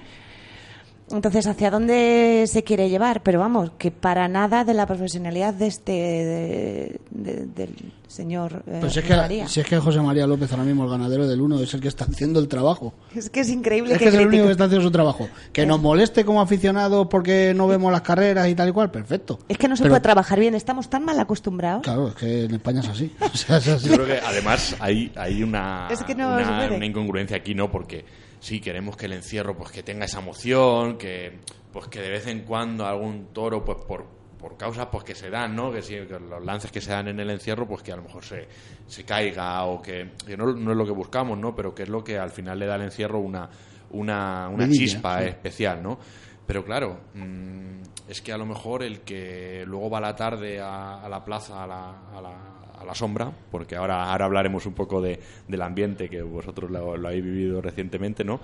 Entonces, ¿hacia dónde se quiere llevar? Pero vamos, que para nada de la profesionalidad de este de- de- del señor eh,
Pues si es, que,
María.
si es que José María López, ahora mismo el ganadero del uno, es el que está haciendo el trabajo.
Es que es increíble
Es
que,
que es el único que está haciendo su trabajo. Que nos moleste como aficionados porque no vemos las carreras y tal y cual, perfecto.
Es que no se
Pero,
puede trabajar bien, estamos tan mal acostumbrados.
Claro, es que en España es así. O sea, es así.
Yo creo que además hay, hay una,
Es que no
una,
se puede.
una incongruencia aquí, ¿no? Porque sí, queremos que el encierro pues que tenga esa emoción, que pues que de vez en cuando algún toro, pues por, por causas pues que se dan, ¿no? Que, que los lances que se dan en el encierro, pues que a lo mejor se, se caiga o que, que no, no es lo que buscamos, ¿no? Pero que es lo que al final le da al encierro una, una, una chispa
sí.
especial, ¿no? Pero claro, mm, es que a lo mejor el que luego va a la tarde a, a la plaza, a la, a la, la sombra, porque ahora, ahora hablaremos un poco de, del ambiente que vosotros lo, habéis vivido recientemente, ¿no?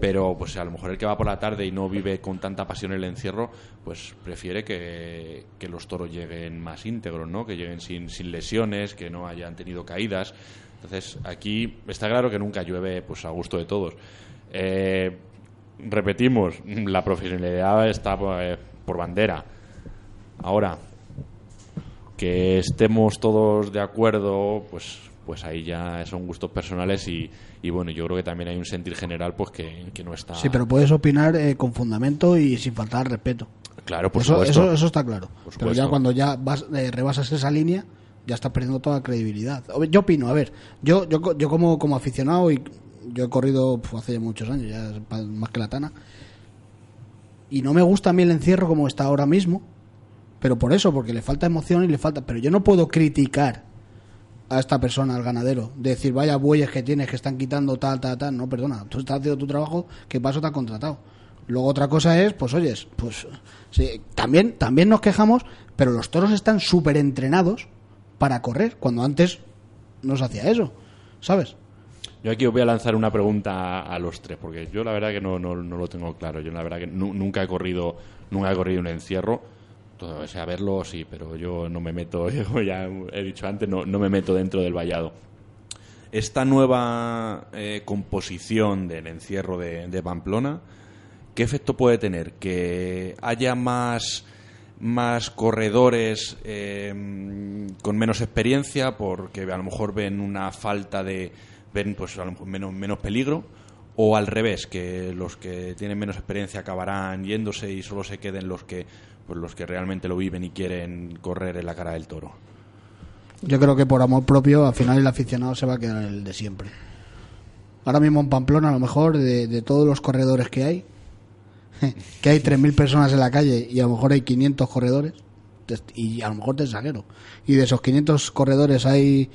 Pero pues a lo mejor el que va por la tarde y no vive con tanta pasión el encierro, pues prefiere que, que los toros lleguen más íntegros, ¿no? Que lleguen sin, sin lesiones, que no hayan tenido caídas. Entonces aquí está claro que nunca llueve pues a gusto de todos. Eh, repetimos, la profesionalidad está eh, por bandera. Ahora, que estemos todos de acuerdo, pues pues ahí ya son gustos personales y, y bueno, yo creo que también hay un sentir general pues que, que no está...
Sí, pero puedes opinar eh, con fundamento y sin faltar al respeto.
Claro, por
eso,
supuesto.
eso, eso está claro. Pero ya cuando ya vas, eh, rebasas esa línea, ya estás perdiendo toda credibilidad. Yo opino, a ver, yo, yo, yo como, como aficionado y yo he corrido pf, hace muchos años, ya más que la tana, y no me gusta a mí el encierro como está ahora mismo, pero por eso, porque le falta emoción y le falta... Pero yo no puedo criticar a esta persona, al ganadero, de decir, vaya bueyes que tienes que están quitando tal, tal, tal. No, perdona, tú estás haciendo tu trabajo, que paso te ha contratado. Luego otra cosa es, pues oyes, pues sí, también, también nos quejamos, pero los toros están súper entrenados para correr, cuando antes no se hacía eso, ¿sabes?
Yo aquí os voy a lanzar una pregunta a, los tres, porque yo la verdad que no, no, no lo tengo claro. Yo la verdad que nu- nunca he corrido nunca he corrido un encierro. O sea, verlo sí, pero yo no me meto, como ya he dicho antes, no, no me meto dentro del vallado. Esta nueva eh, composición del encierro de, Pamplona, ¿qué efecto puede tener? ¿Que haya más, más corredores eh, con menos experiencia porque a lo mejor ven una falta de ven pues a lo mejor menos, menos peligro o al revés que los que tienen menos experiencia acabarán yéndose y solo se queden los que pues los que realmente lo viven y quieren correr en la cara del toro
Yo creo que por amor propio, al final el aficionado se va a quedar el de siempre. Ahora mismo en Pamplona, a lo mejor, de, de todos los corredores que hay, que hay 3.000 personas en la calle y a lo mejor hay 500 corredores, y a lo mejor te exagero, y de esos 500 corredores hay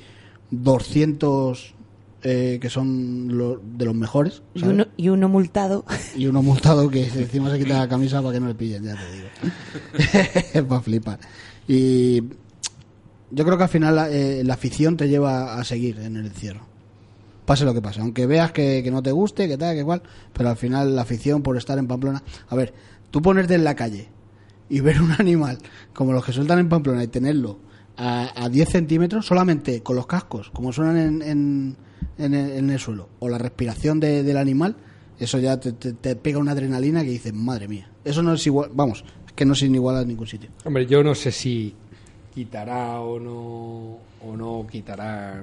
200 eh, que son lo- de los mejores,
Y uno, y uno multado.
y uno multado que encima se quita la camisa para que no le pillen, ya te digo. Es para flipar. Y yo creo que al final la, eh, la afición te lleva a seguir en el encierro. Pase lo que pase. Aunque veas que, que no te guste, que tal, que igual, pero al final la afición por estar en Pamplona. A ver, tú ponerte en la calle y ver un animal como los que sueltan en Pamplona y tenerlo a, a 10 centímetros solamente con los cascos, como suenan en, en, en el, en el suelo, o la respiración de- del animal, eso ya te, te- te pega una adrenalina que dices, madre mía. Eso no es igual, vamos, es que no es inigual en ningún sitio.
Hombre, yo no sé si quitará o no o no quitará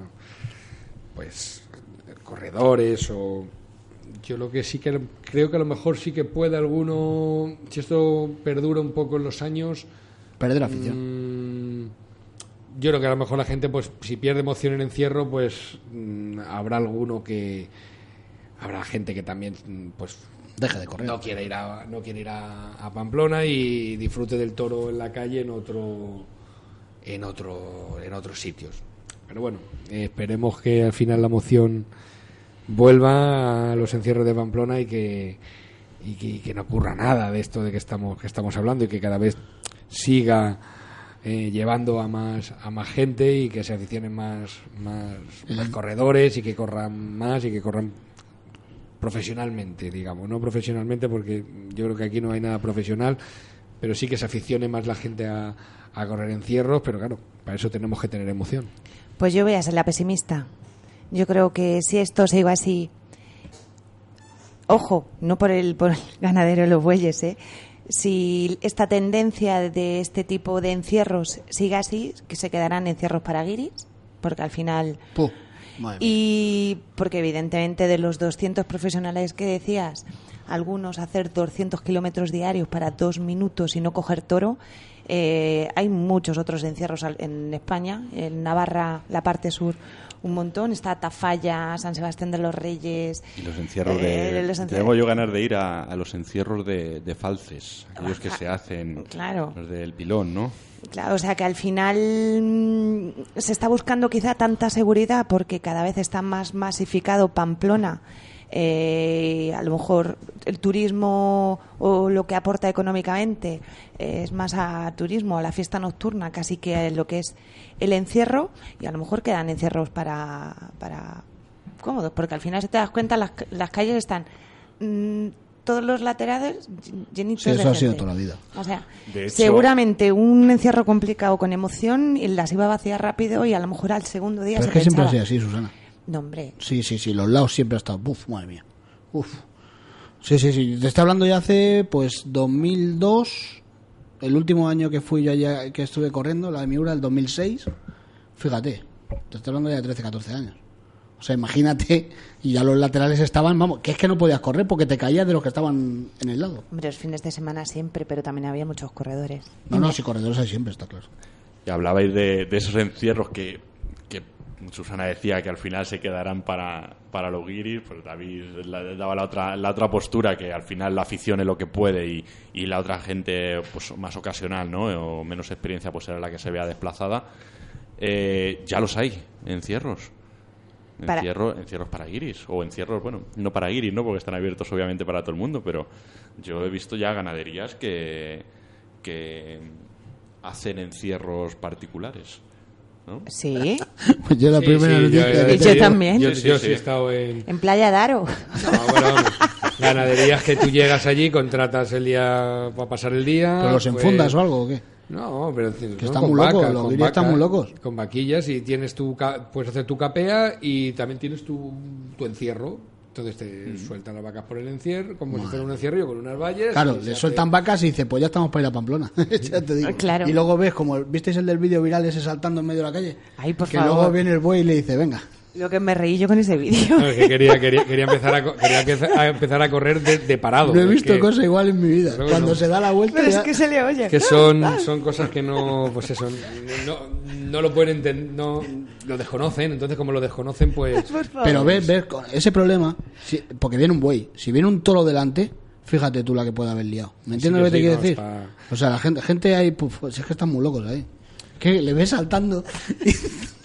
pues corredores o yo lo que sí que creo que a lo mejor sí que puede alguno si esto perdura un poco en los años
Perder la afición.
mm, yo creo que a lo mejor la gente pues si pierde emoción en encierro pues mm, habrá alguno que habrá gente que también mm, pues
Deja de correr.
no quiere ir a no quiere ir a, a Pamplona y disfrute del toro en la calle en otro en otro en otros sitios pero bueno esperemos que al final la moción vuelva a los encierros de Pamplona y que y que, que no ocurra nada de esto de que estamos, que estamos hablando y que cada vez siga eh, llevando a más, a más gente y que se aficionen más, más, más corredores y que corran más y que corran profesionalmente, digamos, no profesionalmente porque yo creo que aquí no hay nada profesional, pero sí que se aficione más la gente a, a correr encierros, pero claro, para eso tenemos que tener emoción.
Pues yo voy a ser la pesimista. Yo creo que si esto sigue así, ojo, no por el, por el ganadero de los bueyes, ¿eh? Si esta tendencia de este tipo de encierros sigue así, que se quedarán encierros para guiris, porque al final...
Puh.
Y porque evidentemente de los 200 profesionales que decías, algunos hacer 200 kilómetros diarios para dos minutos y no coger toro, eh, hay muchos otros encierros en España, en Navarra, la parte sur, un montón. Está Tafalla, San Sebastián de los Reyes.
Y los encierros
eh,
de...
los encierros-
Tengo yo ganas de ir a, a los encierros de, de falces, aquellos que se hacen,
Claro.
los del pilón, ¿no?
Claro, o sea que al final mm, se está buscando quizá tanta seguridad porque cada vez está más masificado Pamplona. Eh, a lo mejor el turismo o lo que aporta económicamente es más a turismo, a la fiesta nocturna, casi que lo que es el encierro y a lo mejor quedan encierros para, para cómodos, porque al final si te das cuenta las, las calles están mm, todos los laterales llenitos
Sí,
de
eso ha sido toda la vida.
O sea,
hecho-
seguramente un encierro complicado con emoción y las iba a vaciar rápido y a lo mejor al segundo día
Pero
se
es que siempre ha sido así, Susana.
No, hombre,
Sí, sí, sí, los lados siempre ha estado. Uf, madre mía. Uf. Sí, sí, sí. Te estoy hablando ya hace, pues, 2002. El último año que fui yo allá, que estuve corriendo, la de Miura, el 2006. Fíjate, te estoy hablando ya de 13, 14 años. O sea, imagínate, y ya los laterales estaban, vamos, que es que no podías correr porque te caías de los que estaban en el lado.
hombre, los fines de semana siempre, pero también había muchos corredores.
No, no, si corredores hay siempre, está claro.
Y hablabais de, de esos encierros que Susana decía que al final se quedarán para, para los guiris, pues David daba la otra, la otra postura, que al final la afición es lo que puede y, y la otra gente pues más ocasional, ¿no? O menos experiencia pues era la que se vea desplazada. Eh, ya los hay, encierros.
Para-
Encierro- encierros para guiris, o encierros, bueno, no para guiris, ¿no? Porque están abiertos obviamente para todo el mundo, pero yo he visto ya ganaderías que, que hacen encierros particulares, ¿no?
Sí,
Pues yo la
Sí,
primera
sí,
noticia
yo-
que
yo
tenía-
también.
Yo,
Sí,
yo
sí.
sí he estado en,
en Playa Daro.
No, bueno. Ganaderías que tú llegas allí, contratas el día para pasar el día.
¿Pero los
pues-
enfundas o algo o qué?
No, pero que
están muy locos, los guiris están muy locos.
Con vaquillas y tienes tu ca- puedes hacer tu capea y también tienes tu, tu encierro. Entonces te sueltan las vacas por el encierro, como si fuera un encierro con unas vallas.
Claro, le sueltan vacas y dice, pues ya estamos para ir a Pamplona. Ya te digo.
Claro.
Y luego ves, como visteis el del vídeo viral ese saltando en medio de la calle,
Ay, por
que
favor.
luego viene el buey y le dice, venga.
Lo que me reí yo con ese vídeo.
No, es que quería, quería, quería empezar, a, quería empezar a empezar a correr de, de parado.
no he
Es
visto
que-
cosa igual en mi vida. Cuando
no.
se da la vuelta
Pero es que se le oye.
que son, son cosas que no, pues eso, no, no lo pueden entender, no, lo desconocen, entonces como lo desconocen, pues...
Pero ves, ves, con ese problema, si- porque viene un buey, si viene un toro delante, fíjate tú la que puede haber liado. ¿Me entiendes lo que te
sí,
quiero
no,
decir?
está-
O sea, la gente, gente ahí, puf, si es que están muy locos ahí. Que le ves saltando.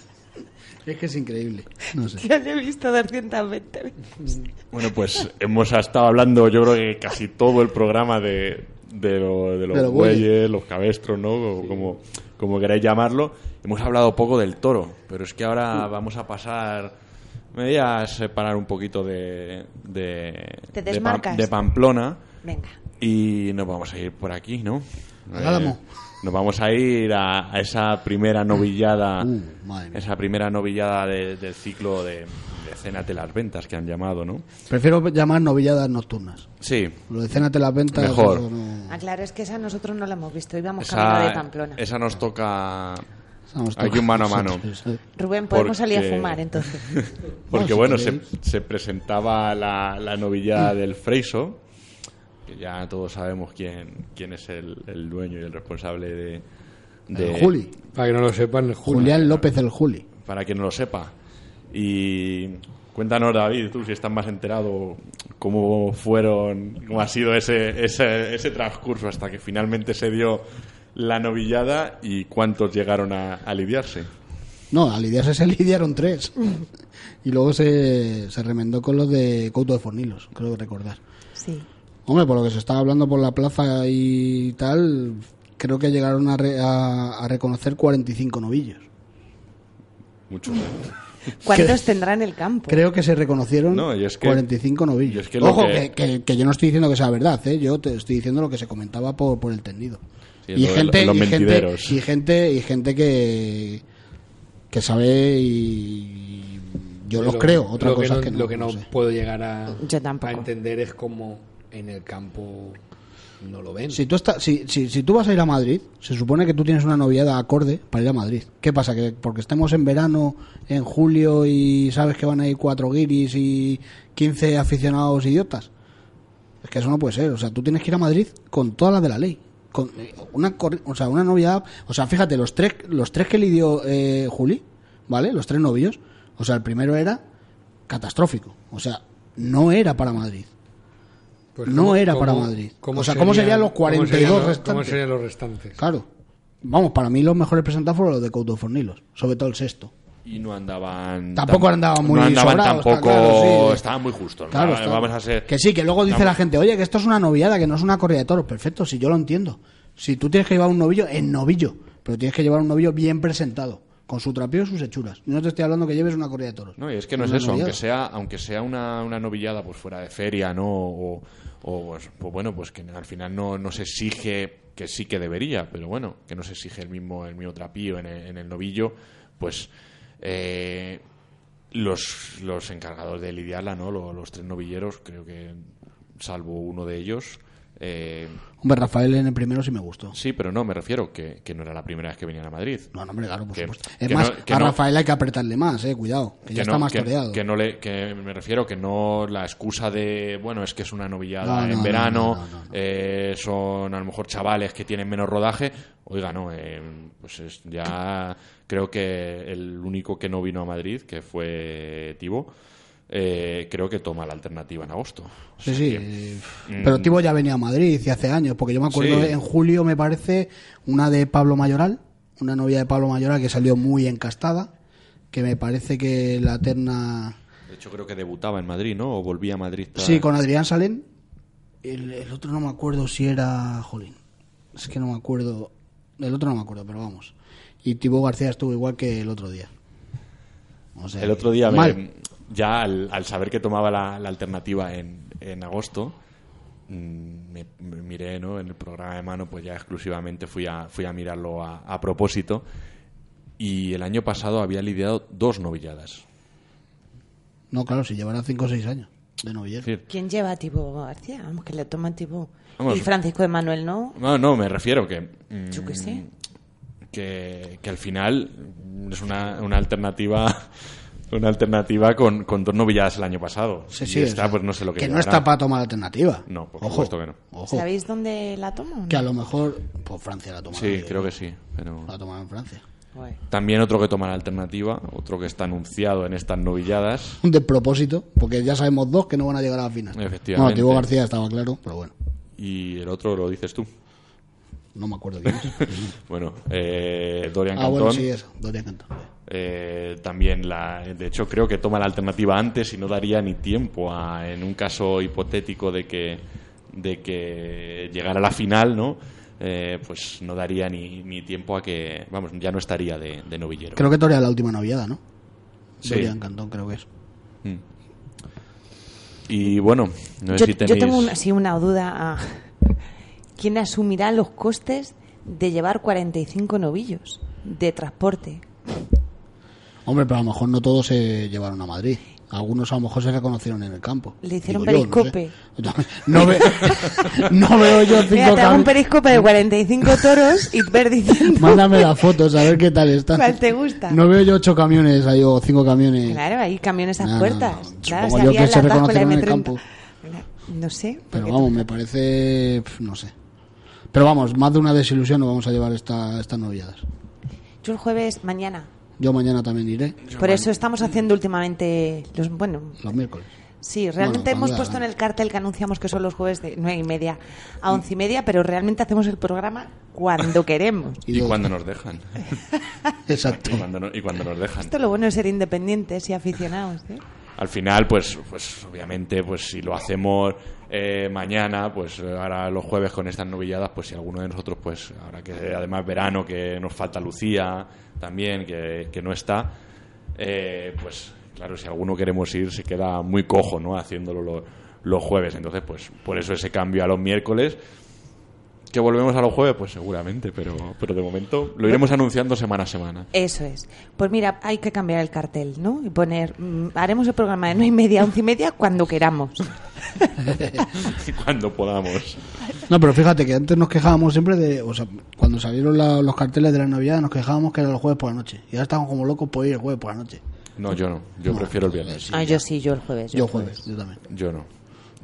es que es increíble. No sé.
Lo he visto 220 veces.
Bueno, pues hemos estado hablando, yo creo que casi todo el programa de, de, lo- de los
De
bueyes,
bueyes.
los cabestros, ¿no? O como, como queráis llamarlo. Hemos hablado poco del toro, pero es que ahora vamos a pasar. Me voy a separar un poquito de. de,
Te
de, Pam-
desmarcas.
de Pamplona
Venga.
y nos vamos a ir por aquí, ¿no? Eh,
Al Álamo.
Nos vamos a ir a, a esa primera novillada.
Uh,
esa primera novillada de- del ciclo de, de Cénate las ventas que han llamado, ¿no?
Prefiero llamar novilladas nocturnas.
Sí,
Lo de cénate las ventas.
Mejor.
no-
Ah, claro, es que esa nosotros no la hemos visto. Íbamos camino de
esa,
Pamplona.
esa nos toca aquí un mano a mano.
Rubén, podemos
porque-
salir a fumar entonces.
Porque
No,
bueno, se, se presentaba la, la novillada del Freiso, que ya todos sabemos quién, quién es el, el dueño y el responsable de... de
El Juli.
Para que no lo sepan, el.
Julián López el Juli.
Para quien no lo sepa. Y cuéntanos, David, tú si estás más enterado, cómo fueron, cómo ha sido ese, ese, ese transcurso hasta que finalmente se dio la novillada y cuántos llegaron a, a lidiarse.
No, a lidiarse se lidiaron tres. y luego se, se remendó con los de Couto de Fornilos, creo que recordar.
Sí.
Hombre, por lo que se estaba hablando por la plaza y tal, creo que llegaron a, re- a- a reconocer 45 novillos.
Mucho.
¿Cuántos tendrá en el campo?
Creo que se reconocieron
No, y es que-
45 novillos.
y es que lo
Ojo,
que-
que... Que, que yo no estoy diciendo que sea verdad, ¿eh? yo te estoy diciendo lo que se comentaba por, por el tendido.
Sí,
y, gente, y, gente, y gente y gente que que sabe y yo los
Lo-
creo. Otra
lo
cosa
que
es que no,
Lo que no,
no sé.
puedo llegar a, a entender es cómo en el campo no lo ven.
Si tú, estás, si, si, si vas a ir a Madrid, se supone que tú tienes una noviada acorde para ir a Madrid. ¿Qué pasa? Que porque estemos en verano, en julio, y sabes que van a ir cuatro guiris y 15 aficionados idiotas. Es que eso no puede ser. O sea, tú tienes que ir a Madrid con todas las de la ley. Con eh, una, o sea, una noviada. O sea, fíjate, los tres, los tres que lidió eh, Juli, ¿vale? Los tres novios. O sea, el primero era catastrófico. O sea, no era para Madrid.
Pues
no
cómo-
era para
cómo-
Madrid. O sea, ¿cómo serían los
cómo
42
serían los- ¿Cómo
restantes?
serían los restantes?
Claro. Vamos, para mí los mejores presentados fueron los de Couto Fornilos, sobre todo el sexto.
Y no andaban.
Tampoco
tam-
andaban muy
No andaban
sobrados, está
tampoco.
claro, sí.
Estaban muy justos. ¿no?
Claro, está-
Vamos a ser.
Que sí, que luego dice la gente, oye, que esto es una noviada, que no es una corrida de toros. Perfecto, si yo lo entiendo. Si tú tienes que llevar un novillo, en novillo. Pero tienes que llevar un novillo bien presentado, con su trapeo y sus hechuras. No te estoy hablando que lleves una corrida de toros.
No, y es que no es eso, aunque sea, aunque sea una, una novillada pues fuera de feria, ¿no? O, o, pues, pues bueno, pues que al final no, no se exige, que sí que debería, pero bueno, que no se exige el mismo, el mismo trapío en el, en el novillo, pues eh, los, los encargados de lidiarla, ¿no? Los, los tres novilleros, creo que salvo uno de ellos, eh,
Hombre, Rafael en el primero sí me gustó.
sí, pero no, me refiero que, que no era la primera vez que venían a Madrid.
No, no, hombre, claro, por
Que-
supuesto. Es más,
no-
a
no-
Rafael hay que apretarle más, eh, cuidado, que, ya está más toreado.
que no le, que me refiero que no la excusa de, bueno, es que es una novillada
No, no,
en
no,
verano,
no, no, no.
eh, son a lo mejor chavales que tienen menos rodaje. Oiga, no, eh, pues es ya creo que el único que no vino a Madrid, que fue Tibo, eh, creo que toma la alternativa en agosto. O
Sí,
sea
sí.
que,
eh,
mm,
Pero Tibo ya venía a Madrid y hace años, porque yo me acuerdo
Sí.
en julio, me parece, una de Pablo Mayoral, una novia de Pablo Mayoral que salió muy encastada, que me parece que la terna...
De hecho, creo que debutaba en Madrid, ¿no? O volvía a Madrid. tras-
Sí, con Adrián Salén. El, el otro no me acuerdo si era... Jolín. Es que no me acuerdo. El otro no me acuerdo, pero vamos. Y Tibo García estuvo igual que el otro día. O sea,
El otro día, me-. Ya al, al saber que tomaba la, la alternativa en, en agosto, mm, me, me miré ¿no? en el programa de mano, pues ya exclusivamente fui a, fui a mirarlo a, a propósito. Y el año pasado había lidiado dos novilladas.
No, claro, si llevará 5 o 6 años de novillero.
¿Quién lleva a Tibo García? Vamos, que le toma Tibo.
Vamos.
Y Francisco de Manuel, ¿no?
no, no, me refiero que. mm,
Yo qué sé.
Que, que al final es una, una alternativa. Una alternativa con, con dos novilladas el año pasado.
Sí,
y
sí, o sea,
pues no sé lo que
Que no está para tomar alternativa.
No, por
Ojo,
supuesto que no.
Ojo.
¿Sabéis dónde la toma? o no?
Que a lo mejor. Pues Francia la toma.
Sí, creo que sí. Pero...
La toma en Francia.
Bueno.
También otro que toma la alternativa, otro que está anunciado en estas novilladas.
Un despropósito, porque ya sabemos dos que no van a llegar a la final.
Efectivamente.
Bueno, Tibo García estaba claro, pero bueno.
Y el otro lo dices tú.
No me acuerdo quién es.
Bueno, eh, Dorian
ah,
Cantón.
bueno, sí, eso. Dorian Cantón.
eh, también, la, de hecho, creo que toma la alternativa antes y no daría ni tiempo a, en un caso hipotético de que, de que llegara a la final, ¿no? Eh, pues no daría ni, ni tiempo a que, vamos, ya no estaría de, de novillero.
Creo que torea la última noviada, ¿no?
Sí.
Dorian Cantón, creo que es.
Mm. Y bueno, no sé
Yo,
si
yo tengo una, sí, una duda. ¿Quién asumirá los costes de llevar 45 novillos de transporte?
Hombre, pero a lo mejor no todos se llevaron a Madrid. Algunos a lo mejor se reconocieron en el campo.
Le hicieron
Digo yo, no sé.
periscope.
No, ve- no veo yo cinco
Mira, te hago un periscope de 45 toros y ver diciendo
Mándame las fotos a ver qué tal están.
cuál te gusta.
No veo yo ocho camiones ahí o cinco camiones.
Claro, hay camiones a
No,
puertas. Claro,
yo que se reconocieron en el
M30.
campo.
No sé.
Pero vamos, me parece. No sé. Pero vamos, más de una desilusión no vamos a llevar esta, estas novilladas.
Yo el jueves, mañana.
Yo mañana también iré,
Por eso estamos haciendo últimamente los bueno.
los miércoles.
Sí, realmente
Bueno,
hemos puesto en el cartel que anunciamos que son los jueves de nueve y media a once y media, pero realmente hacemos el programa cuando queremos.
Y cuando nos dejan.
Exacto.
y, cuando no- y cuando nos dejan.
Esto es lo bueno de ser independientes y aficionados. ¿eh?
al final, pues, pues obviamente, pues si lo hacemos eh, mañana, pues ahora los jueves con estas novilladas, pues si alguno de nosotros, pues ahora que además verano, que nos falta Lucía también, que, que no está, eh, pues claro, si alguno queremos ir, se queda muy cojo, ¿no? Haciéndolo lo- los jueves. Entonces, pues por eso ese cambio a los miércoles. ¿Que volvemos a los jueves? Pues seguramente, pero, pero de momento lo iremos anunciando semana a semana.
Eso es. Pues mira, hay que cambiar el cartel, ¿no? Y poner, mm, haremos el programa de 9 y media a 11 y media cuando queramos.
Cuando podamos.
No, pero fíjate que antes nos quejábamos siempre de. O sea, cuando salieron la- los carteles de la Navidad, nos quejábamos que era los jueves por la noche. Y ahora estamos como locos por ir el jueves por la noche.
No, yo no. Yo prefiero el viernes.
ah, yo sí, yo el jueves.
Yo jueves, yo también.
Yo no.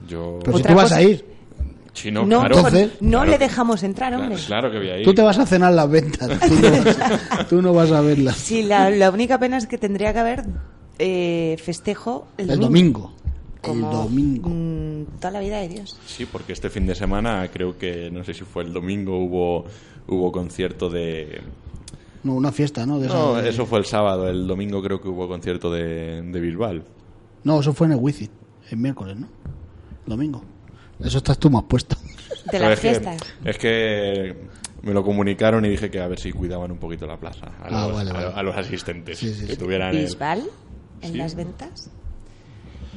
Yo.
Pero si
Otra
tú vas
cosa-
a ir,
No, claro.
Entonces-
no
Claro
le dejamos entrar, hombre.
Claro, claro que voy a ir.
tú te vas a cenar las ventas. Tú no vas, tú no vas a verlas.
Sí, la, la única pena es que tendría que haber eh, festejo el,
El domingo.
Como,
El domingo.
mm, toda la vida de Dios.
Sí, porque este fin de semana creo que, no sé si fue el domingo, hubo, hubo concierto de...
No, una fiesta, ¿no? De
No,
de-
eso fue el sábado. El domingo creo que hubo concierto de, de Bisbal.
No, eso fue en el Wifi. El miércoles, ¿no? Domingo. Eso estás tú más puesto.
De las
es que-
fiestas.
es que me lo comunicaron y dije que a ver si cuidaban un poquito la plaza a,
Ah,
los,
vale,
a-
vale.
a los asistentes.
Sí, sí,
que
sí.
tuvieran el-
Bisbal en
Sí.
las ventas.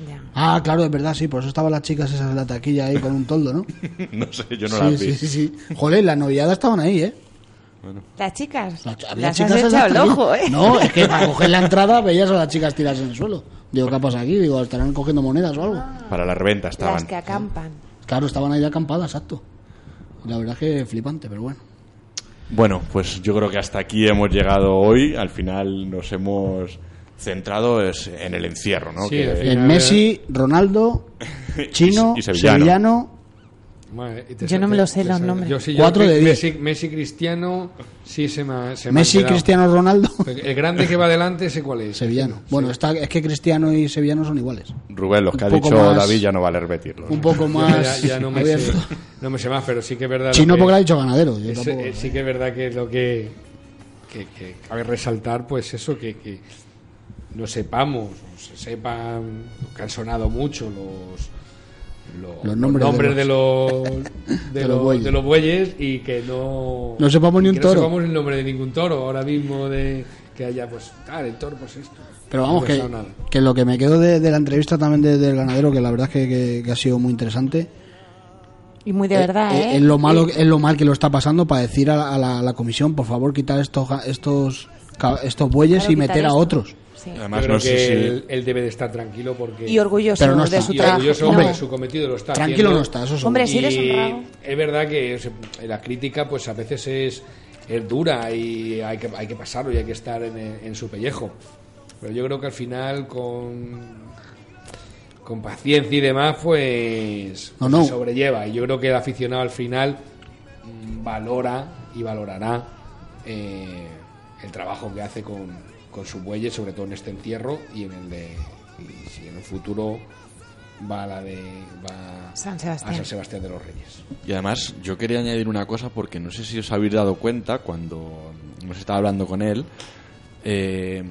Ya.
Ah, claro, es verdad, sí. Por eso estaban las chicas esas en la taquilla ahí con un toldo, ¿no?
no sé, yo no
sí,
las
sí,
vi.
sí, sí. Joder, las novilladas estaban ahí, ¿eh?
Las chicas.
Las- había
las
chicas
has
en
echado el
la
ojo, ¿eh?
No, es que para coger la entrada veías a las chicas tirarse en el suelo. Digo, ¿qué pasa aquí? Digo, estarán cogiendo monedas o algo.
Para la reventa estaban.
Las que acampan.
Claro, estaban ahí de acampada, exacto. La verdad es que flipante, pero bueno.
Bueno, pues yo creo que hasta aquí hemos llegado hoy. Al final nos hemos centrado es en el encierro, ¿no?
Sí,
Que-
En Messi, Ronaldo, Chino,
Y- y sevillano.
Sevillano.
Madre, y te
Yo no me lo sé los nombres.
Yo sí, yo
Cuatro de diez.
Messi, Messi Cristiano, sí se me, ha- se me ha
Messi. Cristiano Ronaldo,
El grande que va adelante, sé cuál es.
Sevillano. Bueno, está, es que Cristiano y Sevillano son iguales.
Rubén, los que ha
Un
dicho
más-
David ya no vale repetirlo.
Un poco más
ya- ya no, me sé, no me sé más, pero sí que es verdad.
Chino
que-
porque lo ha dicho ganadero. yo
es-
tampoco-
eh, sí que es verdad que es lo que, que, que cabe resaltar, pues eso, que, que no sepamos, o se sepan, que han sonado mucho los, lo-
Los nombres de
de, los, de,
de los
los-
bueyes.
de los bueyes y que no...
No sepamos ni un
que
toro.
No sepamos el nombre de ningún toro ahora mismo, de que haya, pues, ah, el toro, pues esto.
Pero vamos,
No
que, que lo que me quedo de, de la entrevista también de- del ganadero, que la verdad es que, que- que ha sido muy interesante.
Y muy de verdad, ¿eh?
Es lo malo, es lo mal que lo está pasando para decir a la, a la- a la comisión, por favor, quitar estos estos estos bueyes
Claro,
y meter a
esto.
otros.
Sí.
Además,
Yo creo
no sé
que
si...
él, él debe de estar tranquilo porque...
Y orgulloso
Pero no
de su
y
trabajo.
orgulloso
No.
porque su cometido lo está
Tranquilo
haciendo.
no está, eso seguro.
Hombre, si eres honrado.
es verdad que sea, la crítica pues a veces es, es dura y hay que, hay que pasarlo y hay que estar en, en su pellejo. Pero yo creo que al final con, con paciencia y demás pues,
No,
pues
no.
se sobrelleva. Y yo creo que el aficionado al final mm, valora y valorará eh, el trabajo que hace con, con sus bueyes, sobre todo en este entierro y en el de... Y si en el futuro va a la de... Va
San
a
Sebastián.
San Sebastián de los Reyes.
Y además, yo quería añadir una cosa porque no sé si os habéis dado cuenta cuando hemos estado hablando con él, eh,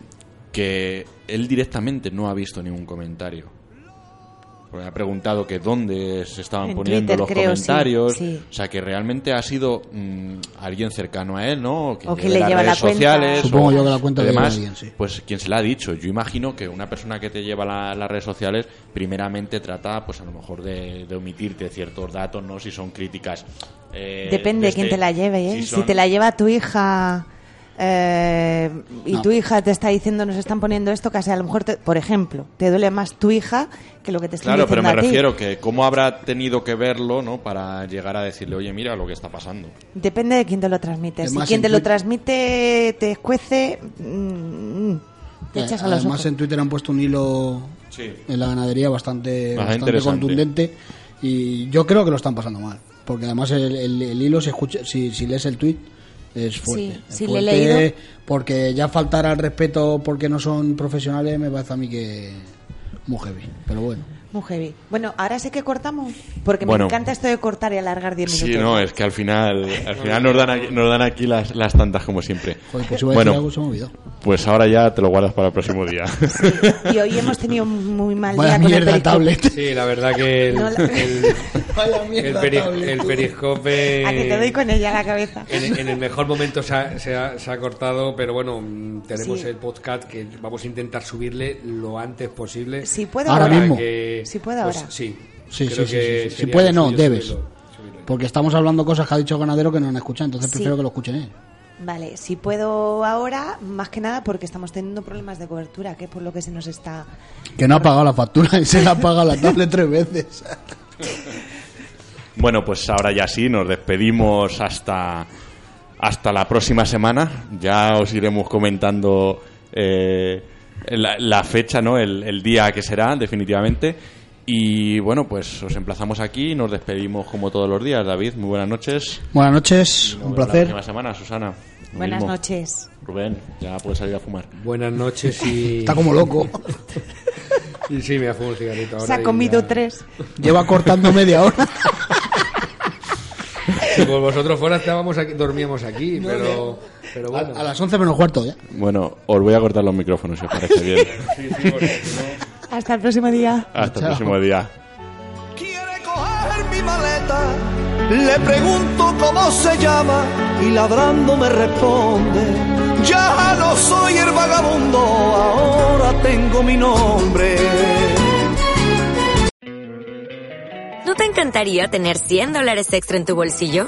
que él directamente no ha visto ningún comentario. Porque ha preguntado que dónde se estaban
En
poniendo
Twitter,
los
creo,
comentarios.
sí.
O sea, que realmente ha sido mm, alguien cercano a él, ¿no?
O que
lleve
le
las
lleva la
redes
cuenta.
sociales.
Supongo
o-
yo que la cuenta
Además,
alguien, sí.
pues quien se la ha dicho. Yo imagino que una persona que te lleva la- las redes sociales, primeramente trata, pues a lo mejor de, de omitirte ciertos datos, ¿no? Si son críticas. eh,
Depende de quién te la lleve, ¿eh?
si
te la lleva tu hija eh, y
No.
tu hija te está diciendo nos están poniendo esto, casi a lo mejor, te- por ejemplo, te duele más tu hija que lo que te están
Claro, pero
diciendo
me
a ti.
refiero que cómo habrá tenido que verlo, ¿no? Para llegar a decirle, oye, mira lo que está pasando.
Depende de quién te lo transmite.
Además,
si quien
en
te lo transmite te escuece, mm, te
Eh,
echas a los
Además,
ojos.
en Twitter han puesto un hilo
Sí.
en la ganadería bastante,
Bastante
contundente y yo creo que lo están pasando mal. Porque además el, el- el hilo, se escucha, si, si lees el tweet, es fuerte.
Sí,
Es
sí, le he leído.
Porque ya faltar al respeto porque no son profesionales me parece a mí que muy heavy. Pero bueno.
Muy heavy. Bueno, ahora sí que cortamos, porque
Bueno.
me encanta esto de cortar y alargar 10 minutos.
Sí, no, es que al final, al final nos dan aquí, nos dan aquí las, las tantas como siempre.
Joder, pues a
bueno,
decir algo se me ha olvidado.
Pues ahora ya te lo guardas para el próximo día.
Y hoy hemos tenido muy mal
Vaya
día con el
mierda
periscope.
tablet.
Sí, la verdad que el,
No, la-
el,
Vaya
el
mierda
peri-
tablet.
el periscope...
A que te doy con ella la cabeza.
En, en el mejor momento se ha, se ha- se ha cortado, pero bueno, mm, tenemos
Sí.
el podcast que vamos a intentar subirle lo antes posible.
Si puedo
Ahora
ahora.
mismo.
que-
Si puede
pues,
ahora.
sí.
Sí, sí, sí,
que
sí, sí. Si puede, no, debes.
subirlo, subirlo.
Porque estamos hablando cosas que ha dicho Ganadero que no han escuchado, entonces
Sí.
prefiero que lo escuchen ellos.
Vale, si puedo ahora, más que nada porque estamos teniendo problemas de cobertura, que es por lo que se nos está...
Que no ha pagado la factura y se le ha pagado la tablet tres veces.
Bueno, pues ahora ya sí, nos despedimos hasta, hasta la próxima semana. Ya os iremos comentando eh, la, la fecha, ¿no? El, el día que será, definitivamente. Y bueno, pues os emplazamos aquí y nos despedimos como todos los días. David, muy buenas noches.
Buenas noches, un
La
placer.
próxima semana, Susana.
Buenas
mismo.
noches.
Rubén, ya puedes salir a fumar.
Buenas noches y...
Está como loco.
y sí, me ha fumado un cigarrito ahora.
Se ha comido
ya-
tres.
Lleva cortando media hora.
Si por vosotros fuera estábamos aquí, dormíamos aquí, pero, pero
A,
bueno.
a las 11 menos cuarto ya.
Bueno, os voy a cortar los micrófonos si os parece bien.
Sí, sí, porque si no-
Hasta el próximo día.
Hasta el
Chao.
próximo día.
Quiere coger mi maleta, le pregunto cómo se llama y ladrando me responde, ya no soy el vagabundo, ahora tengo mi nombre.
¿No te encantaría tener 100 dólares extra en tu bolsillo?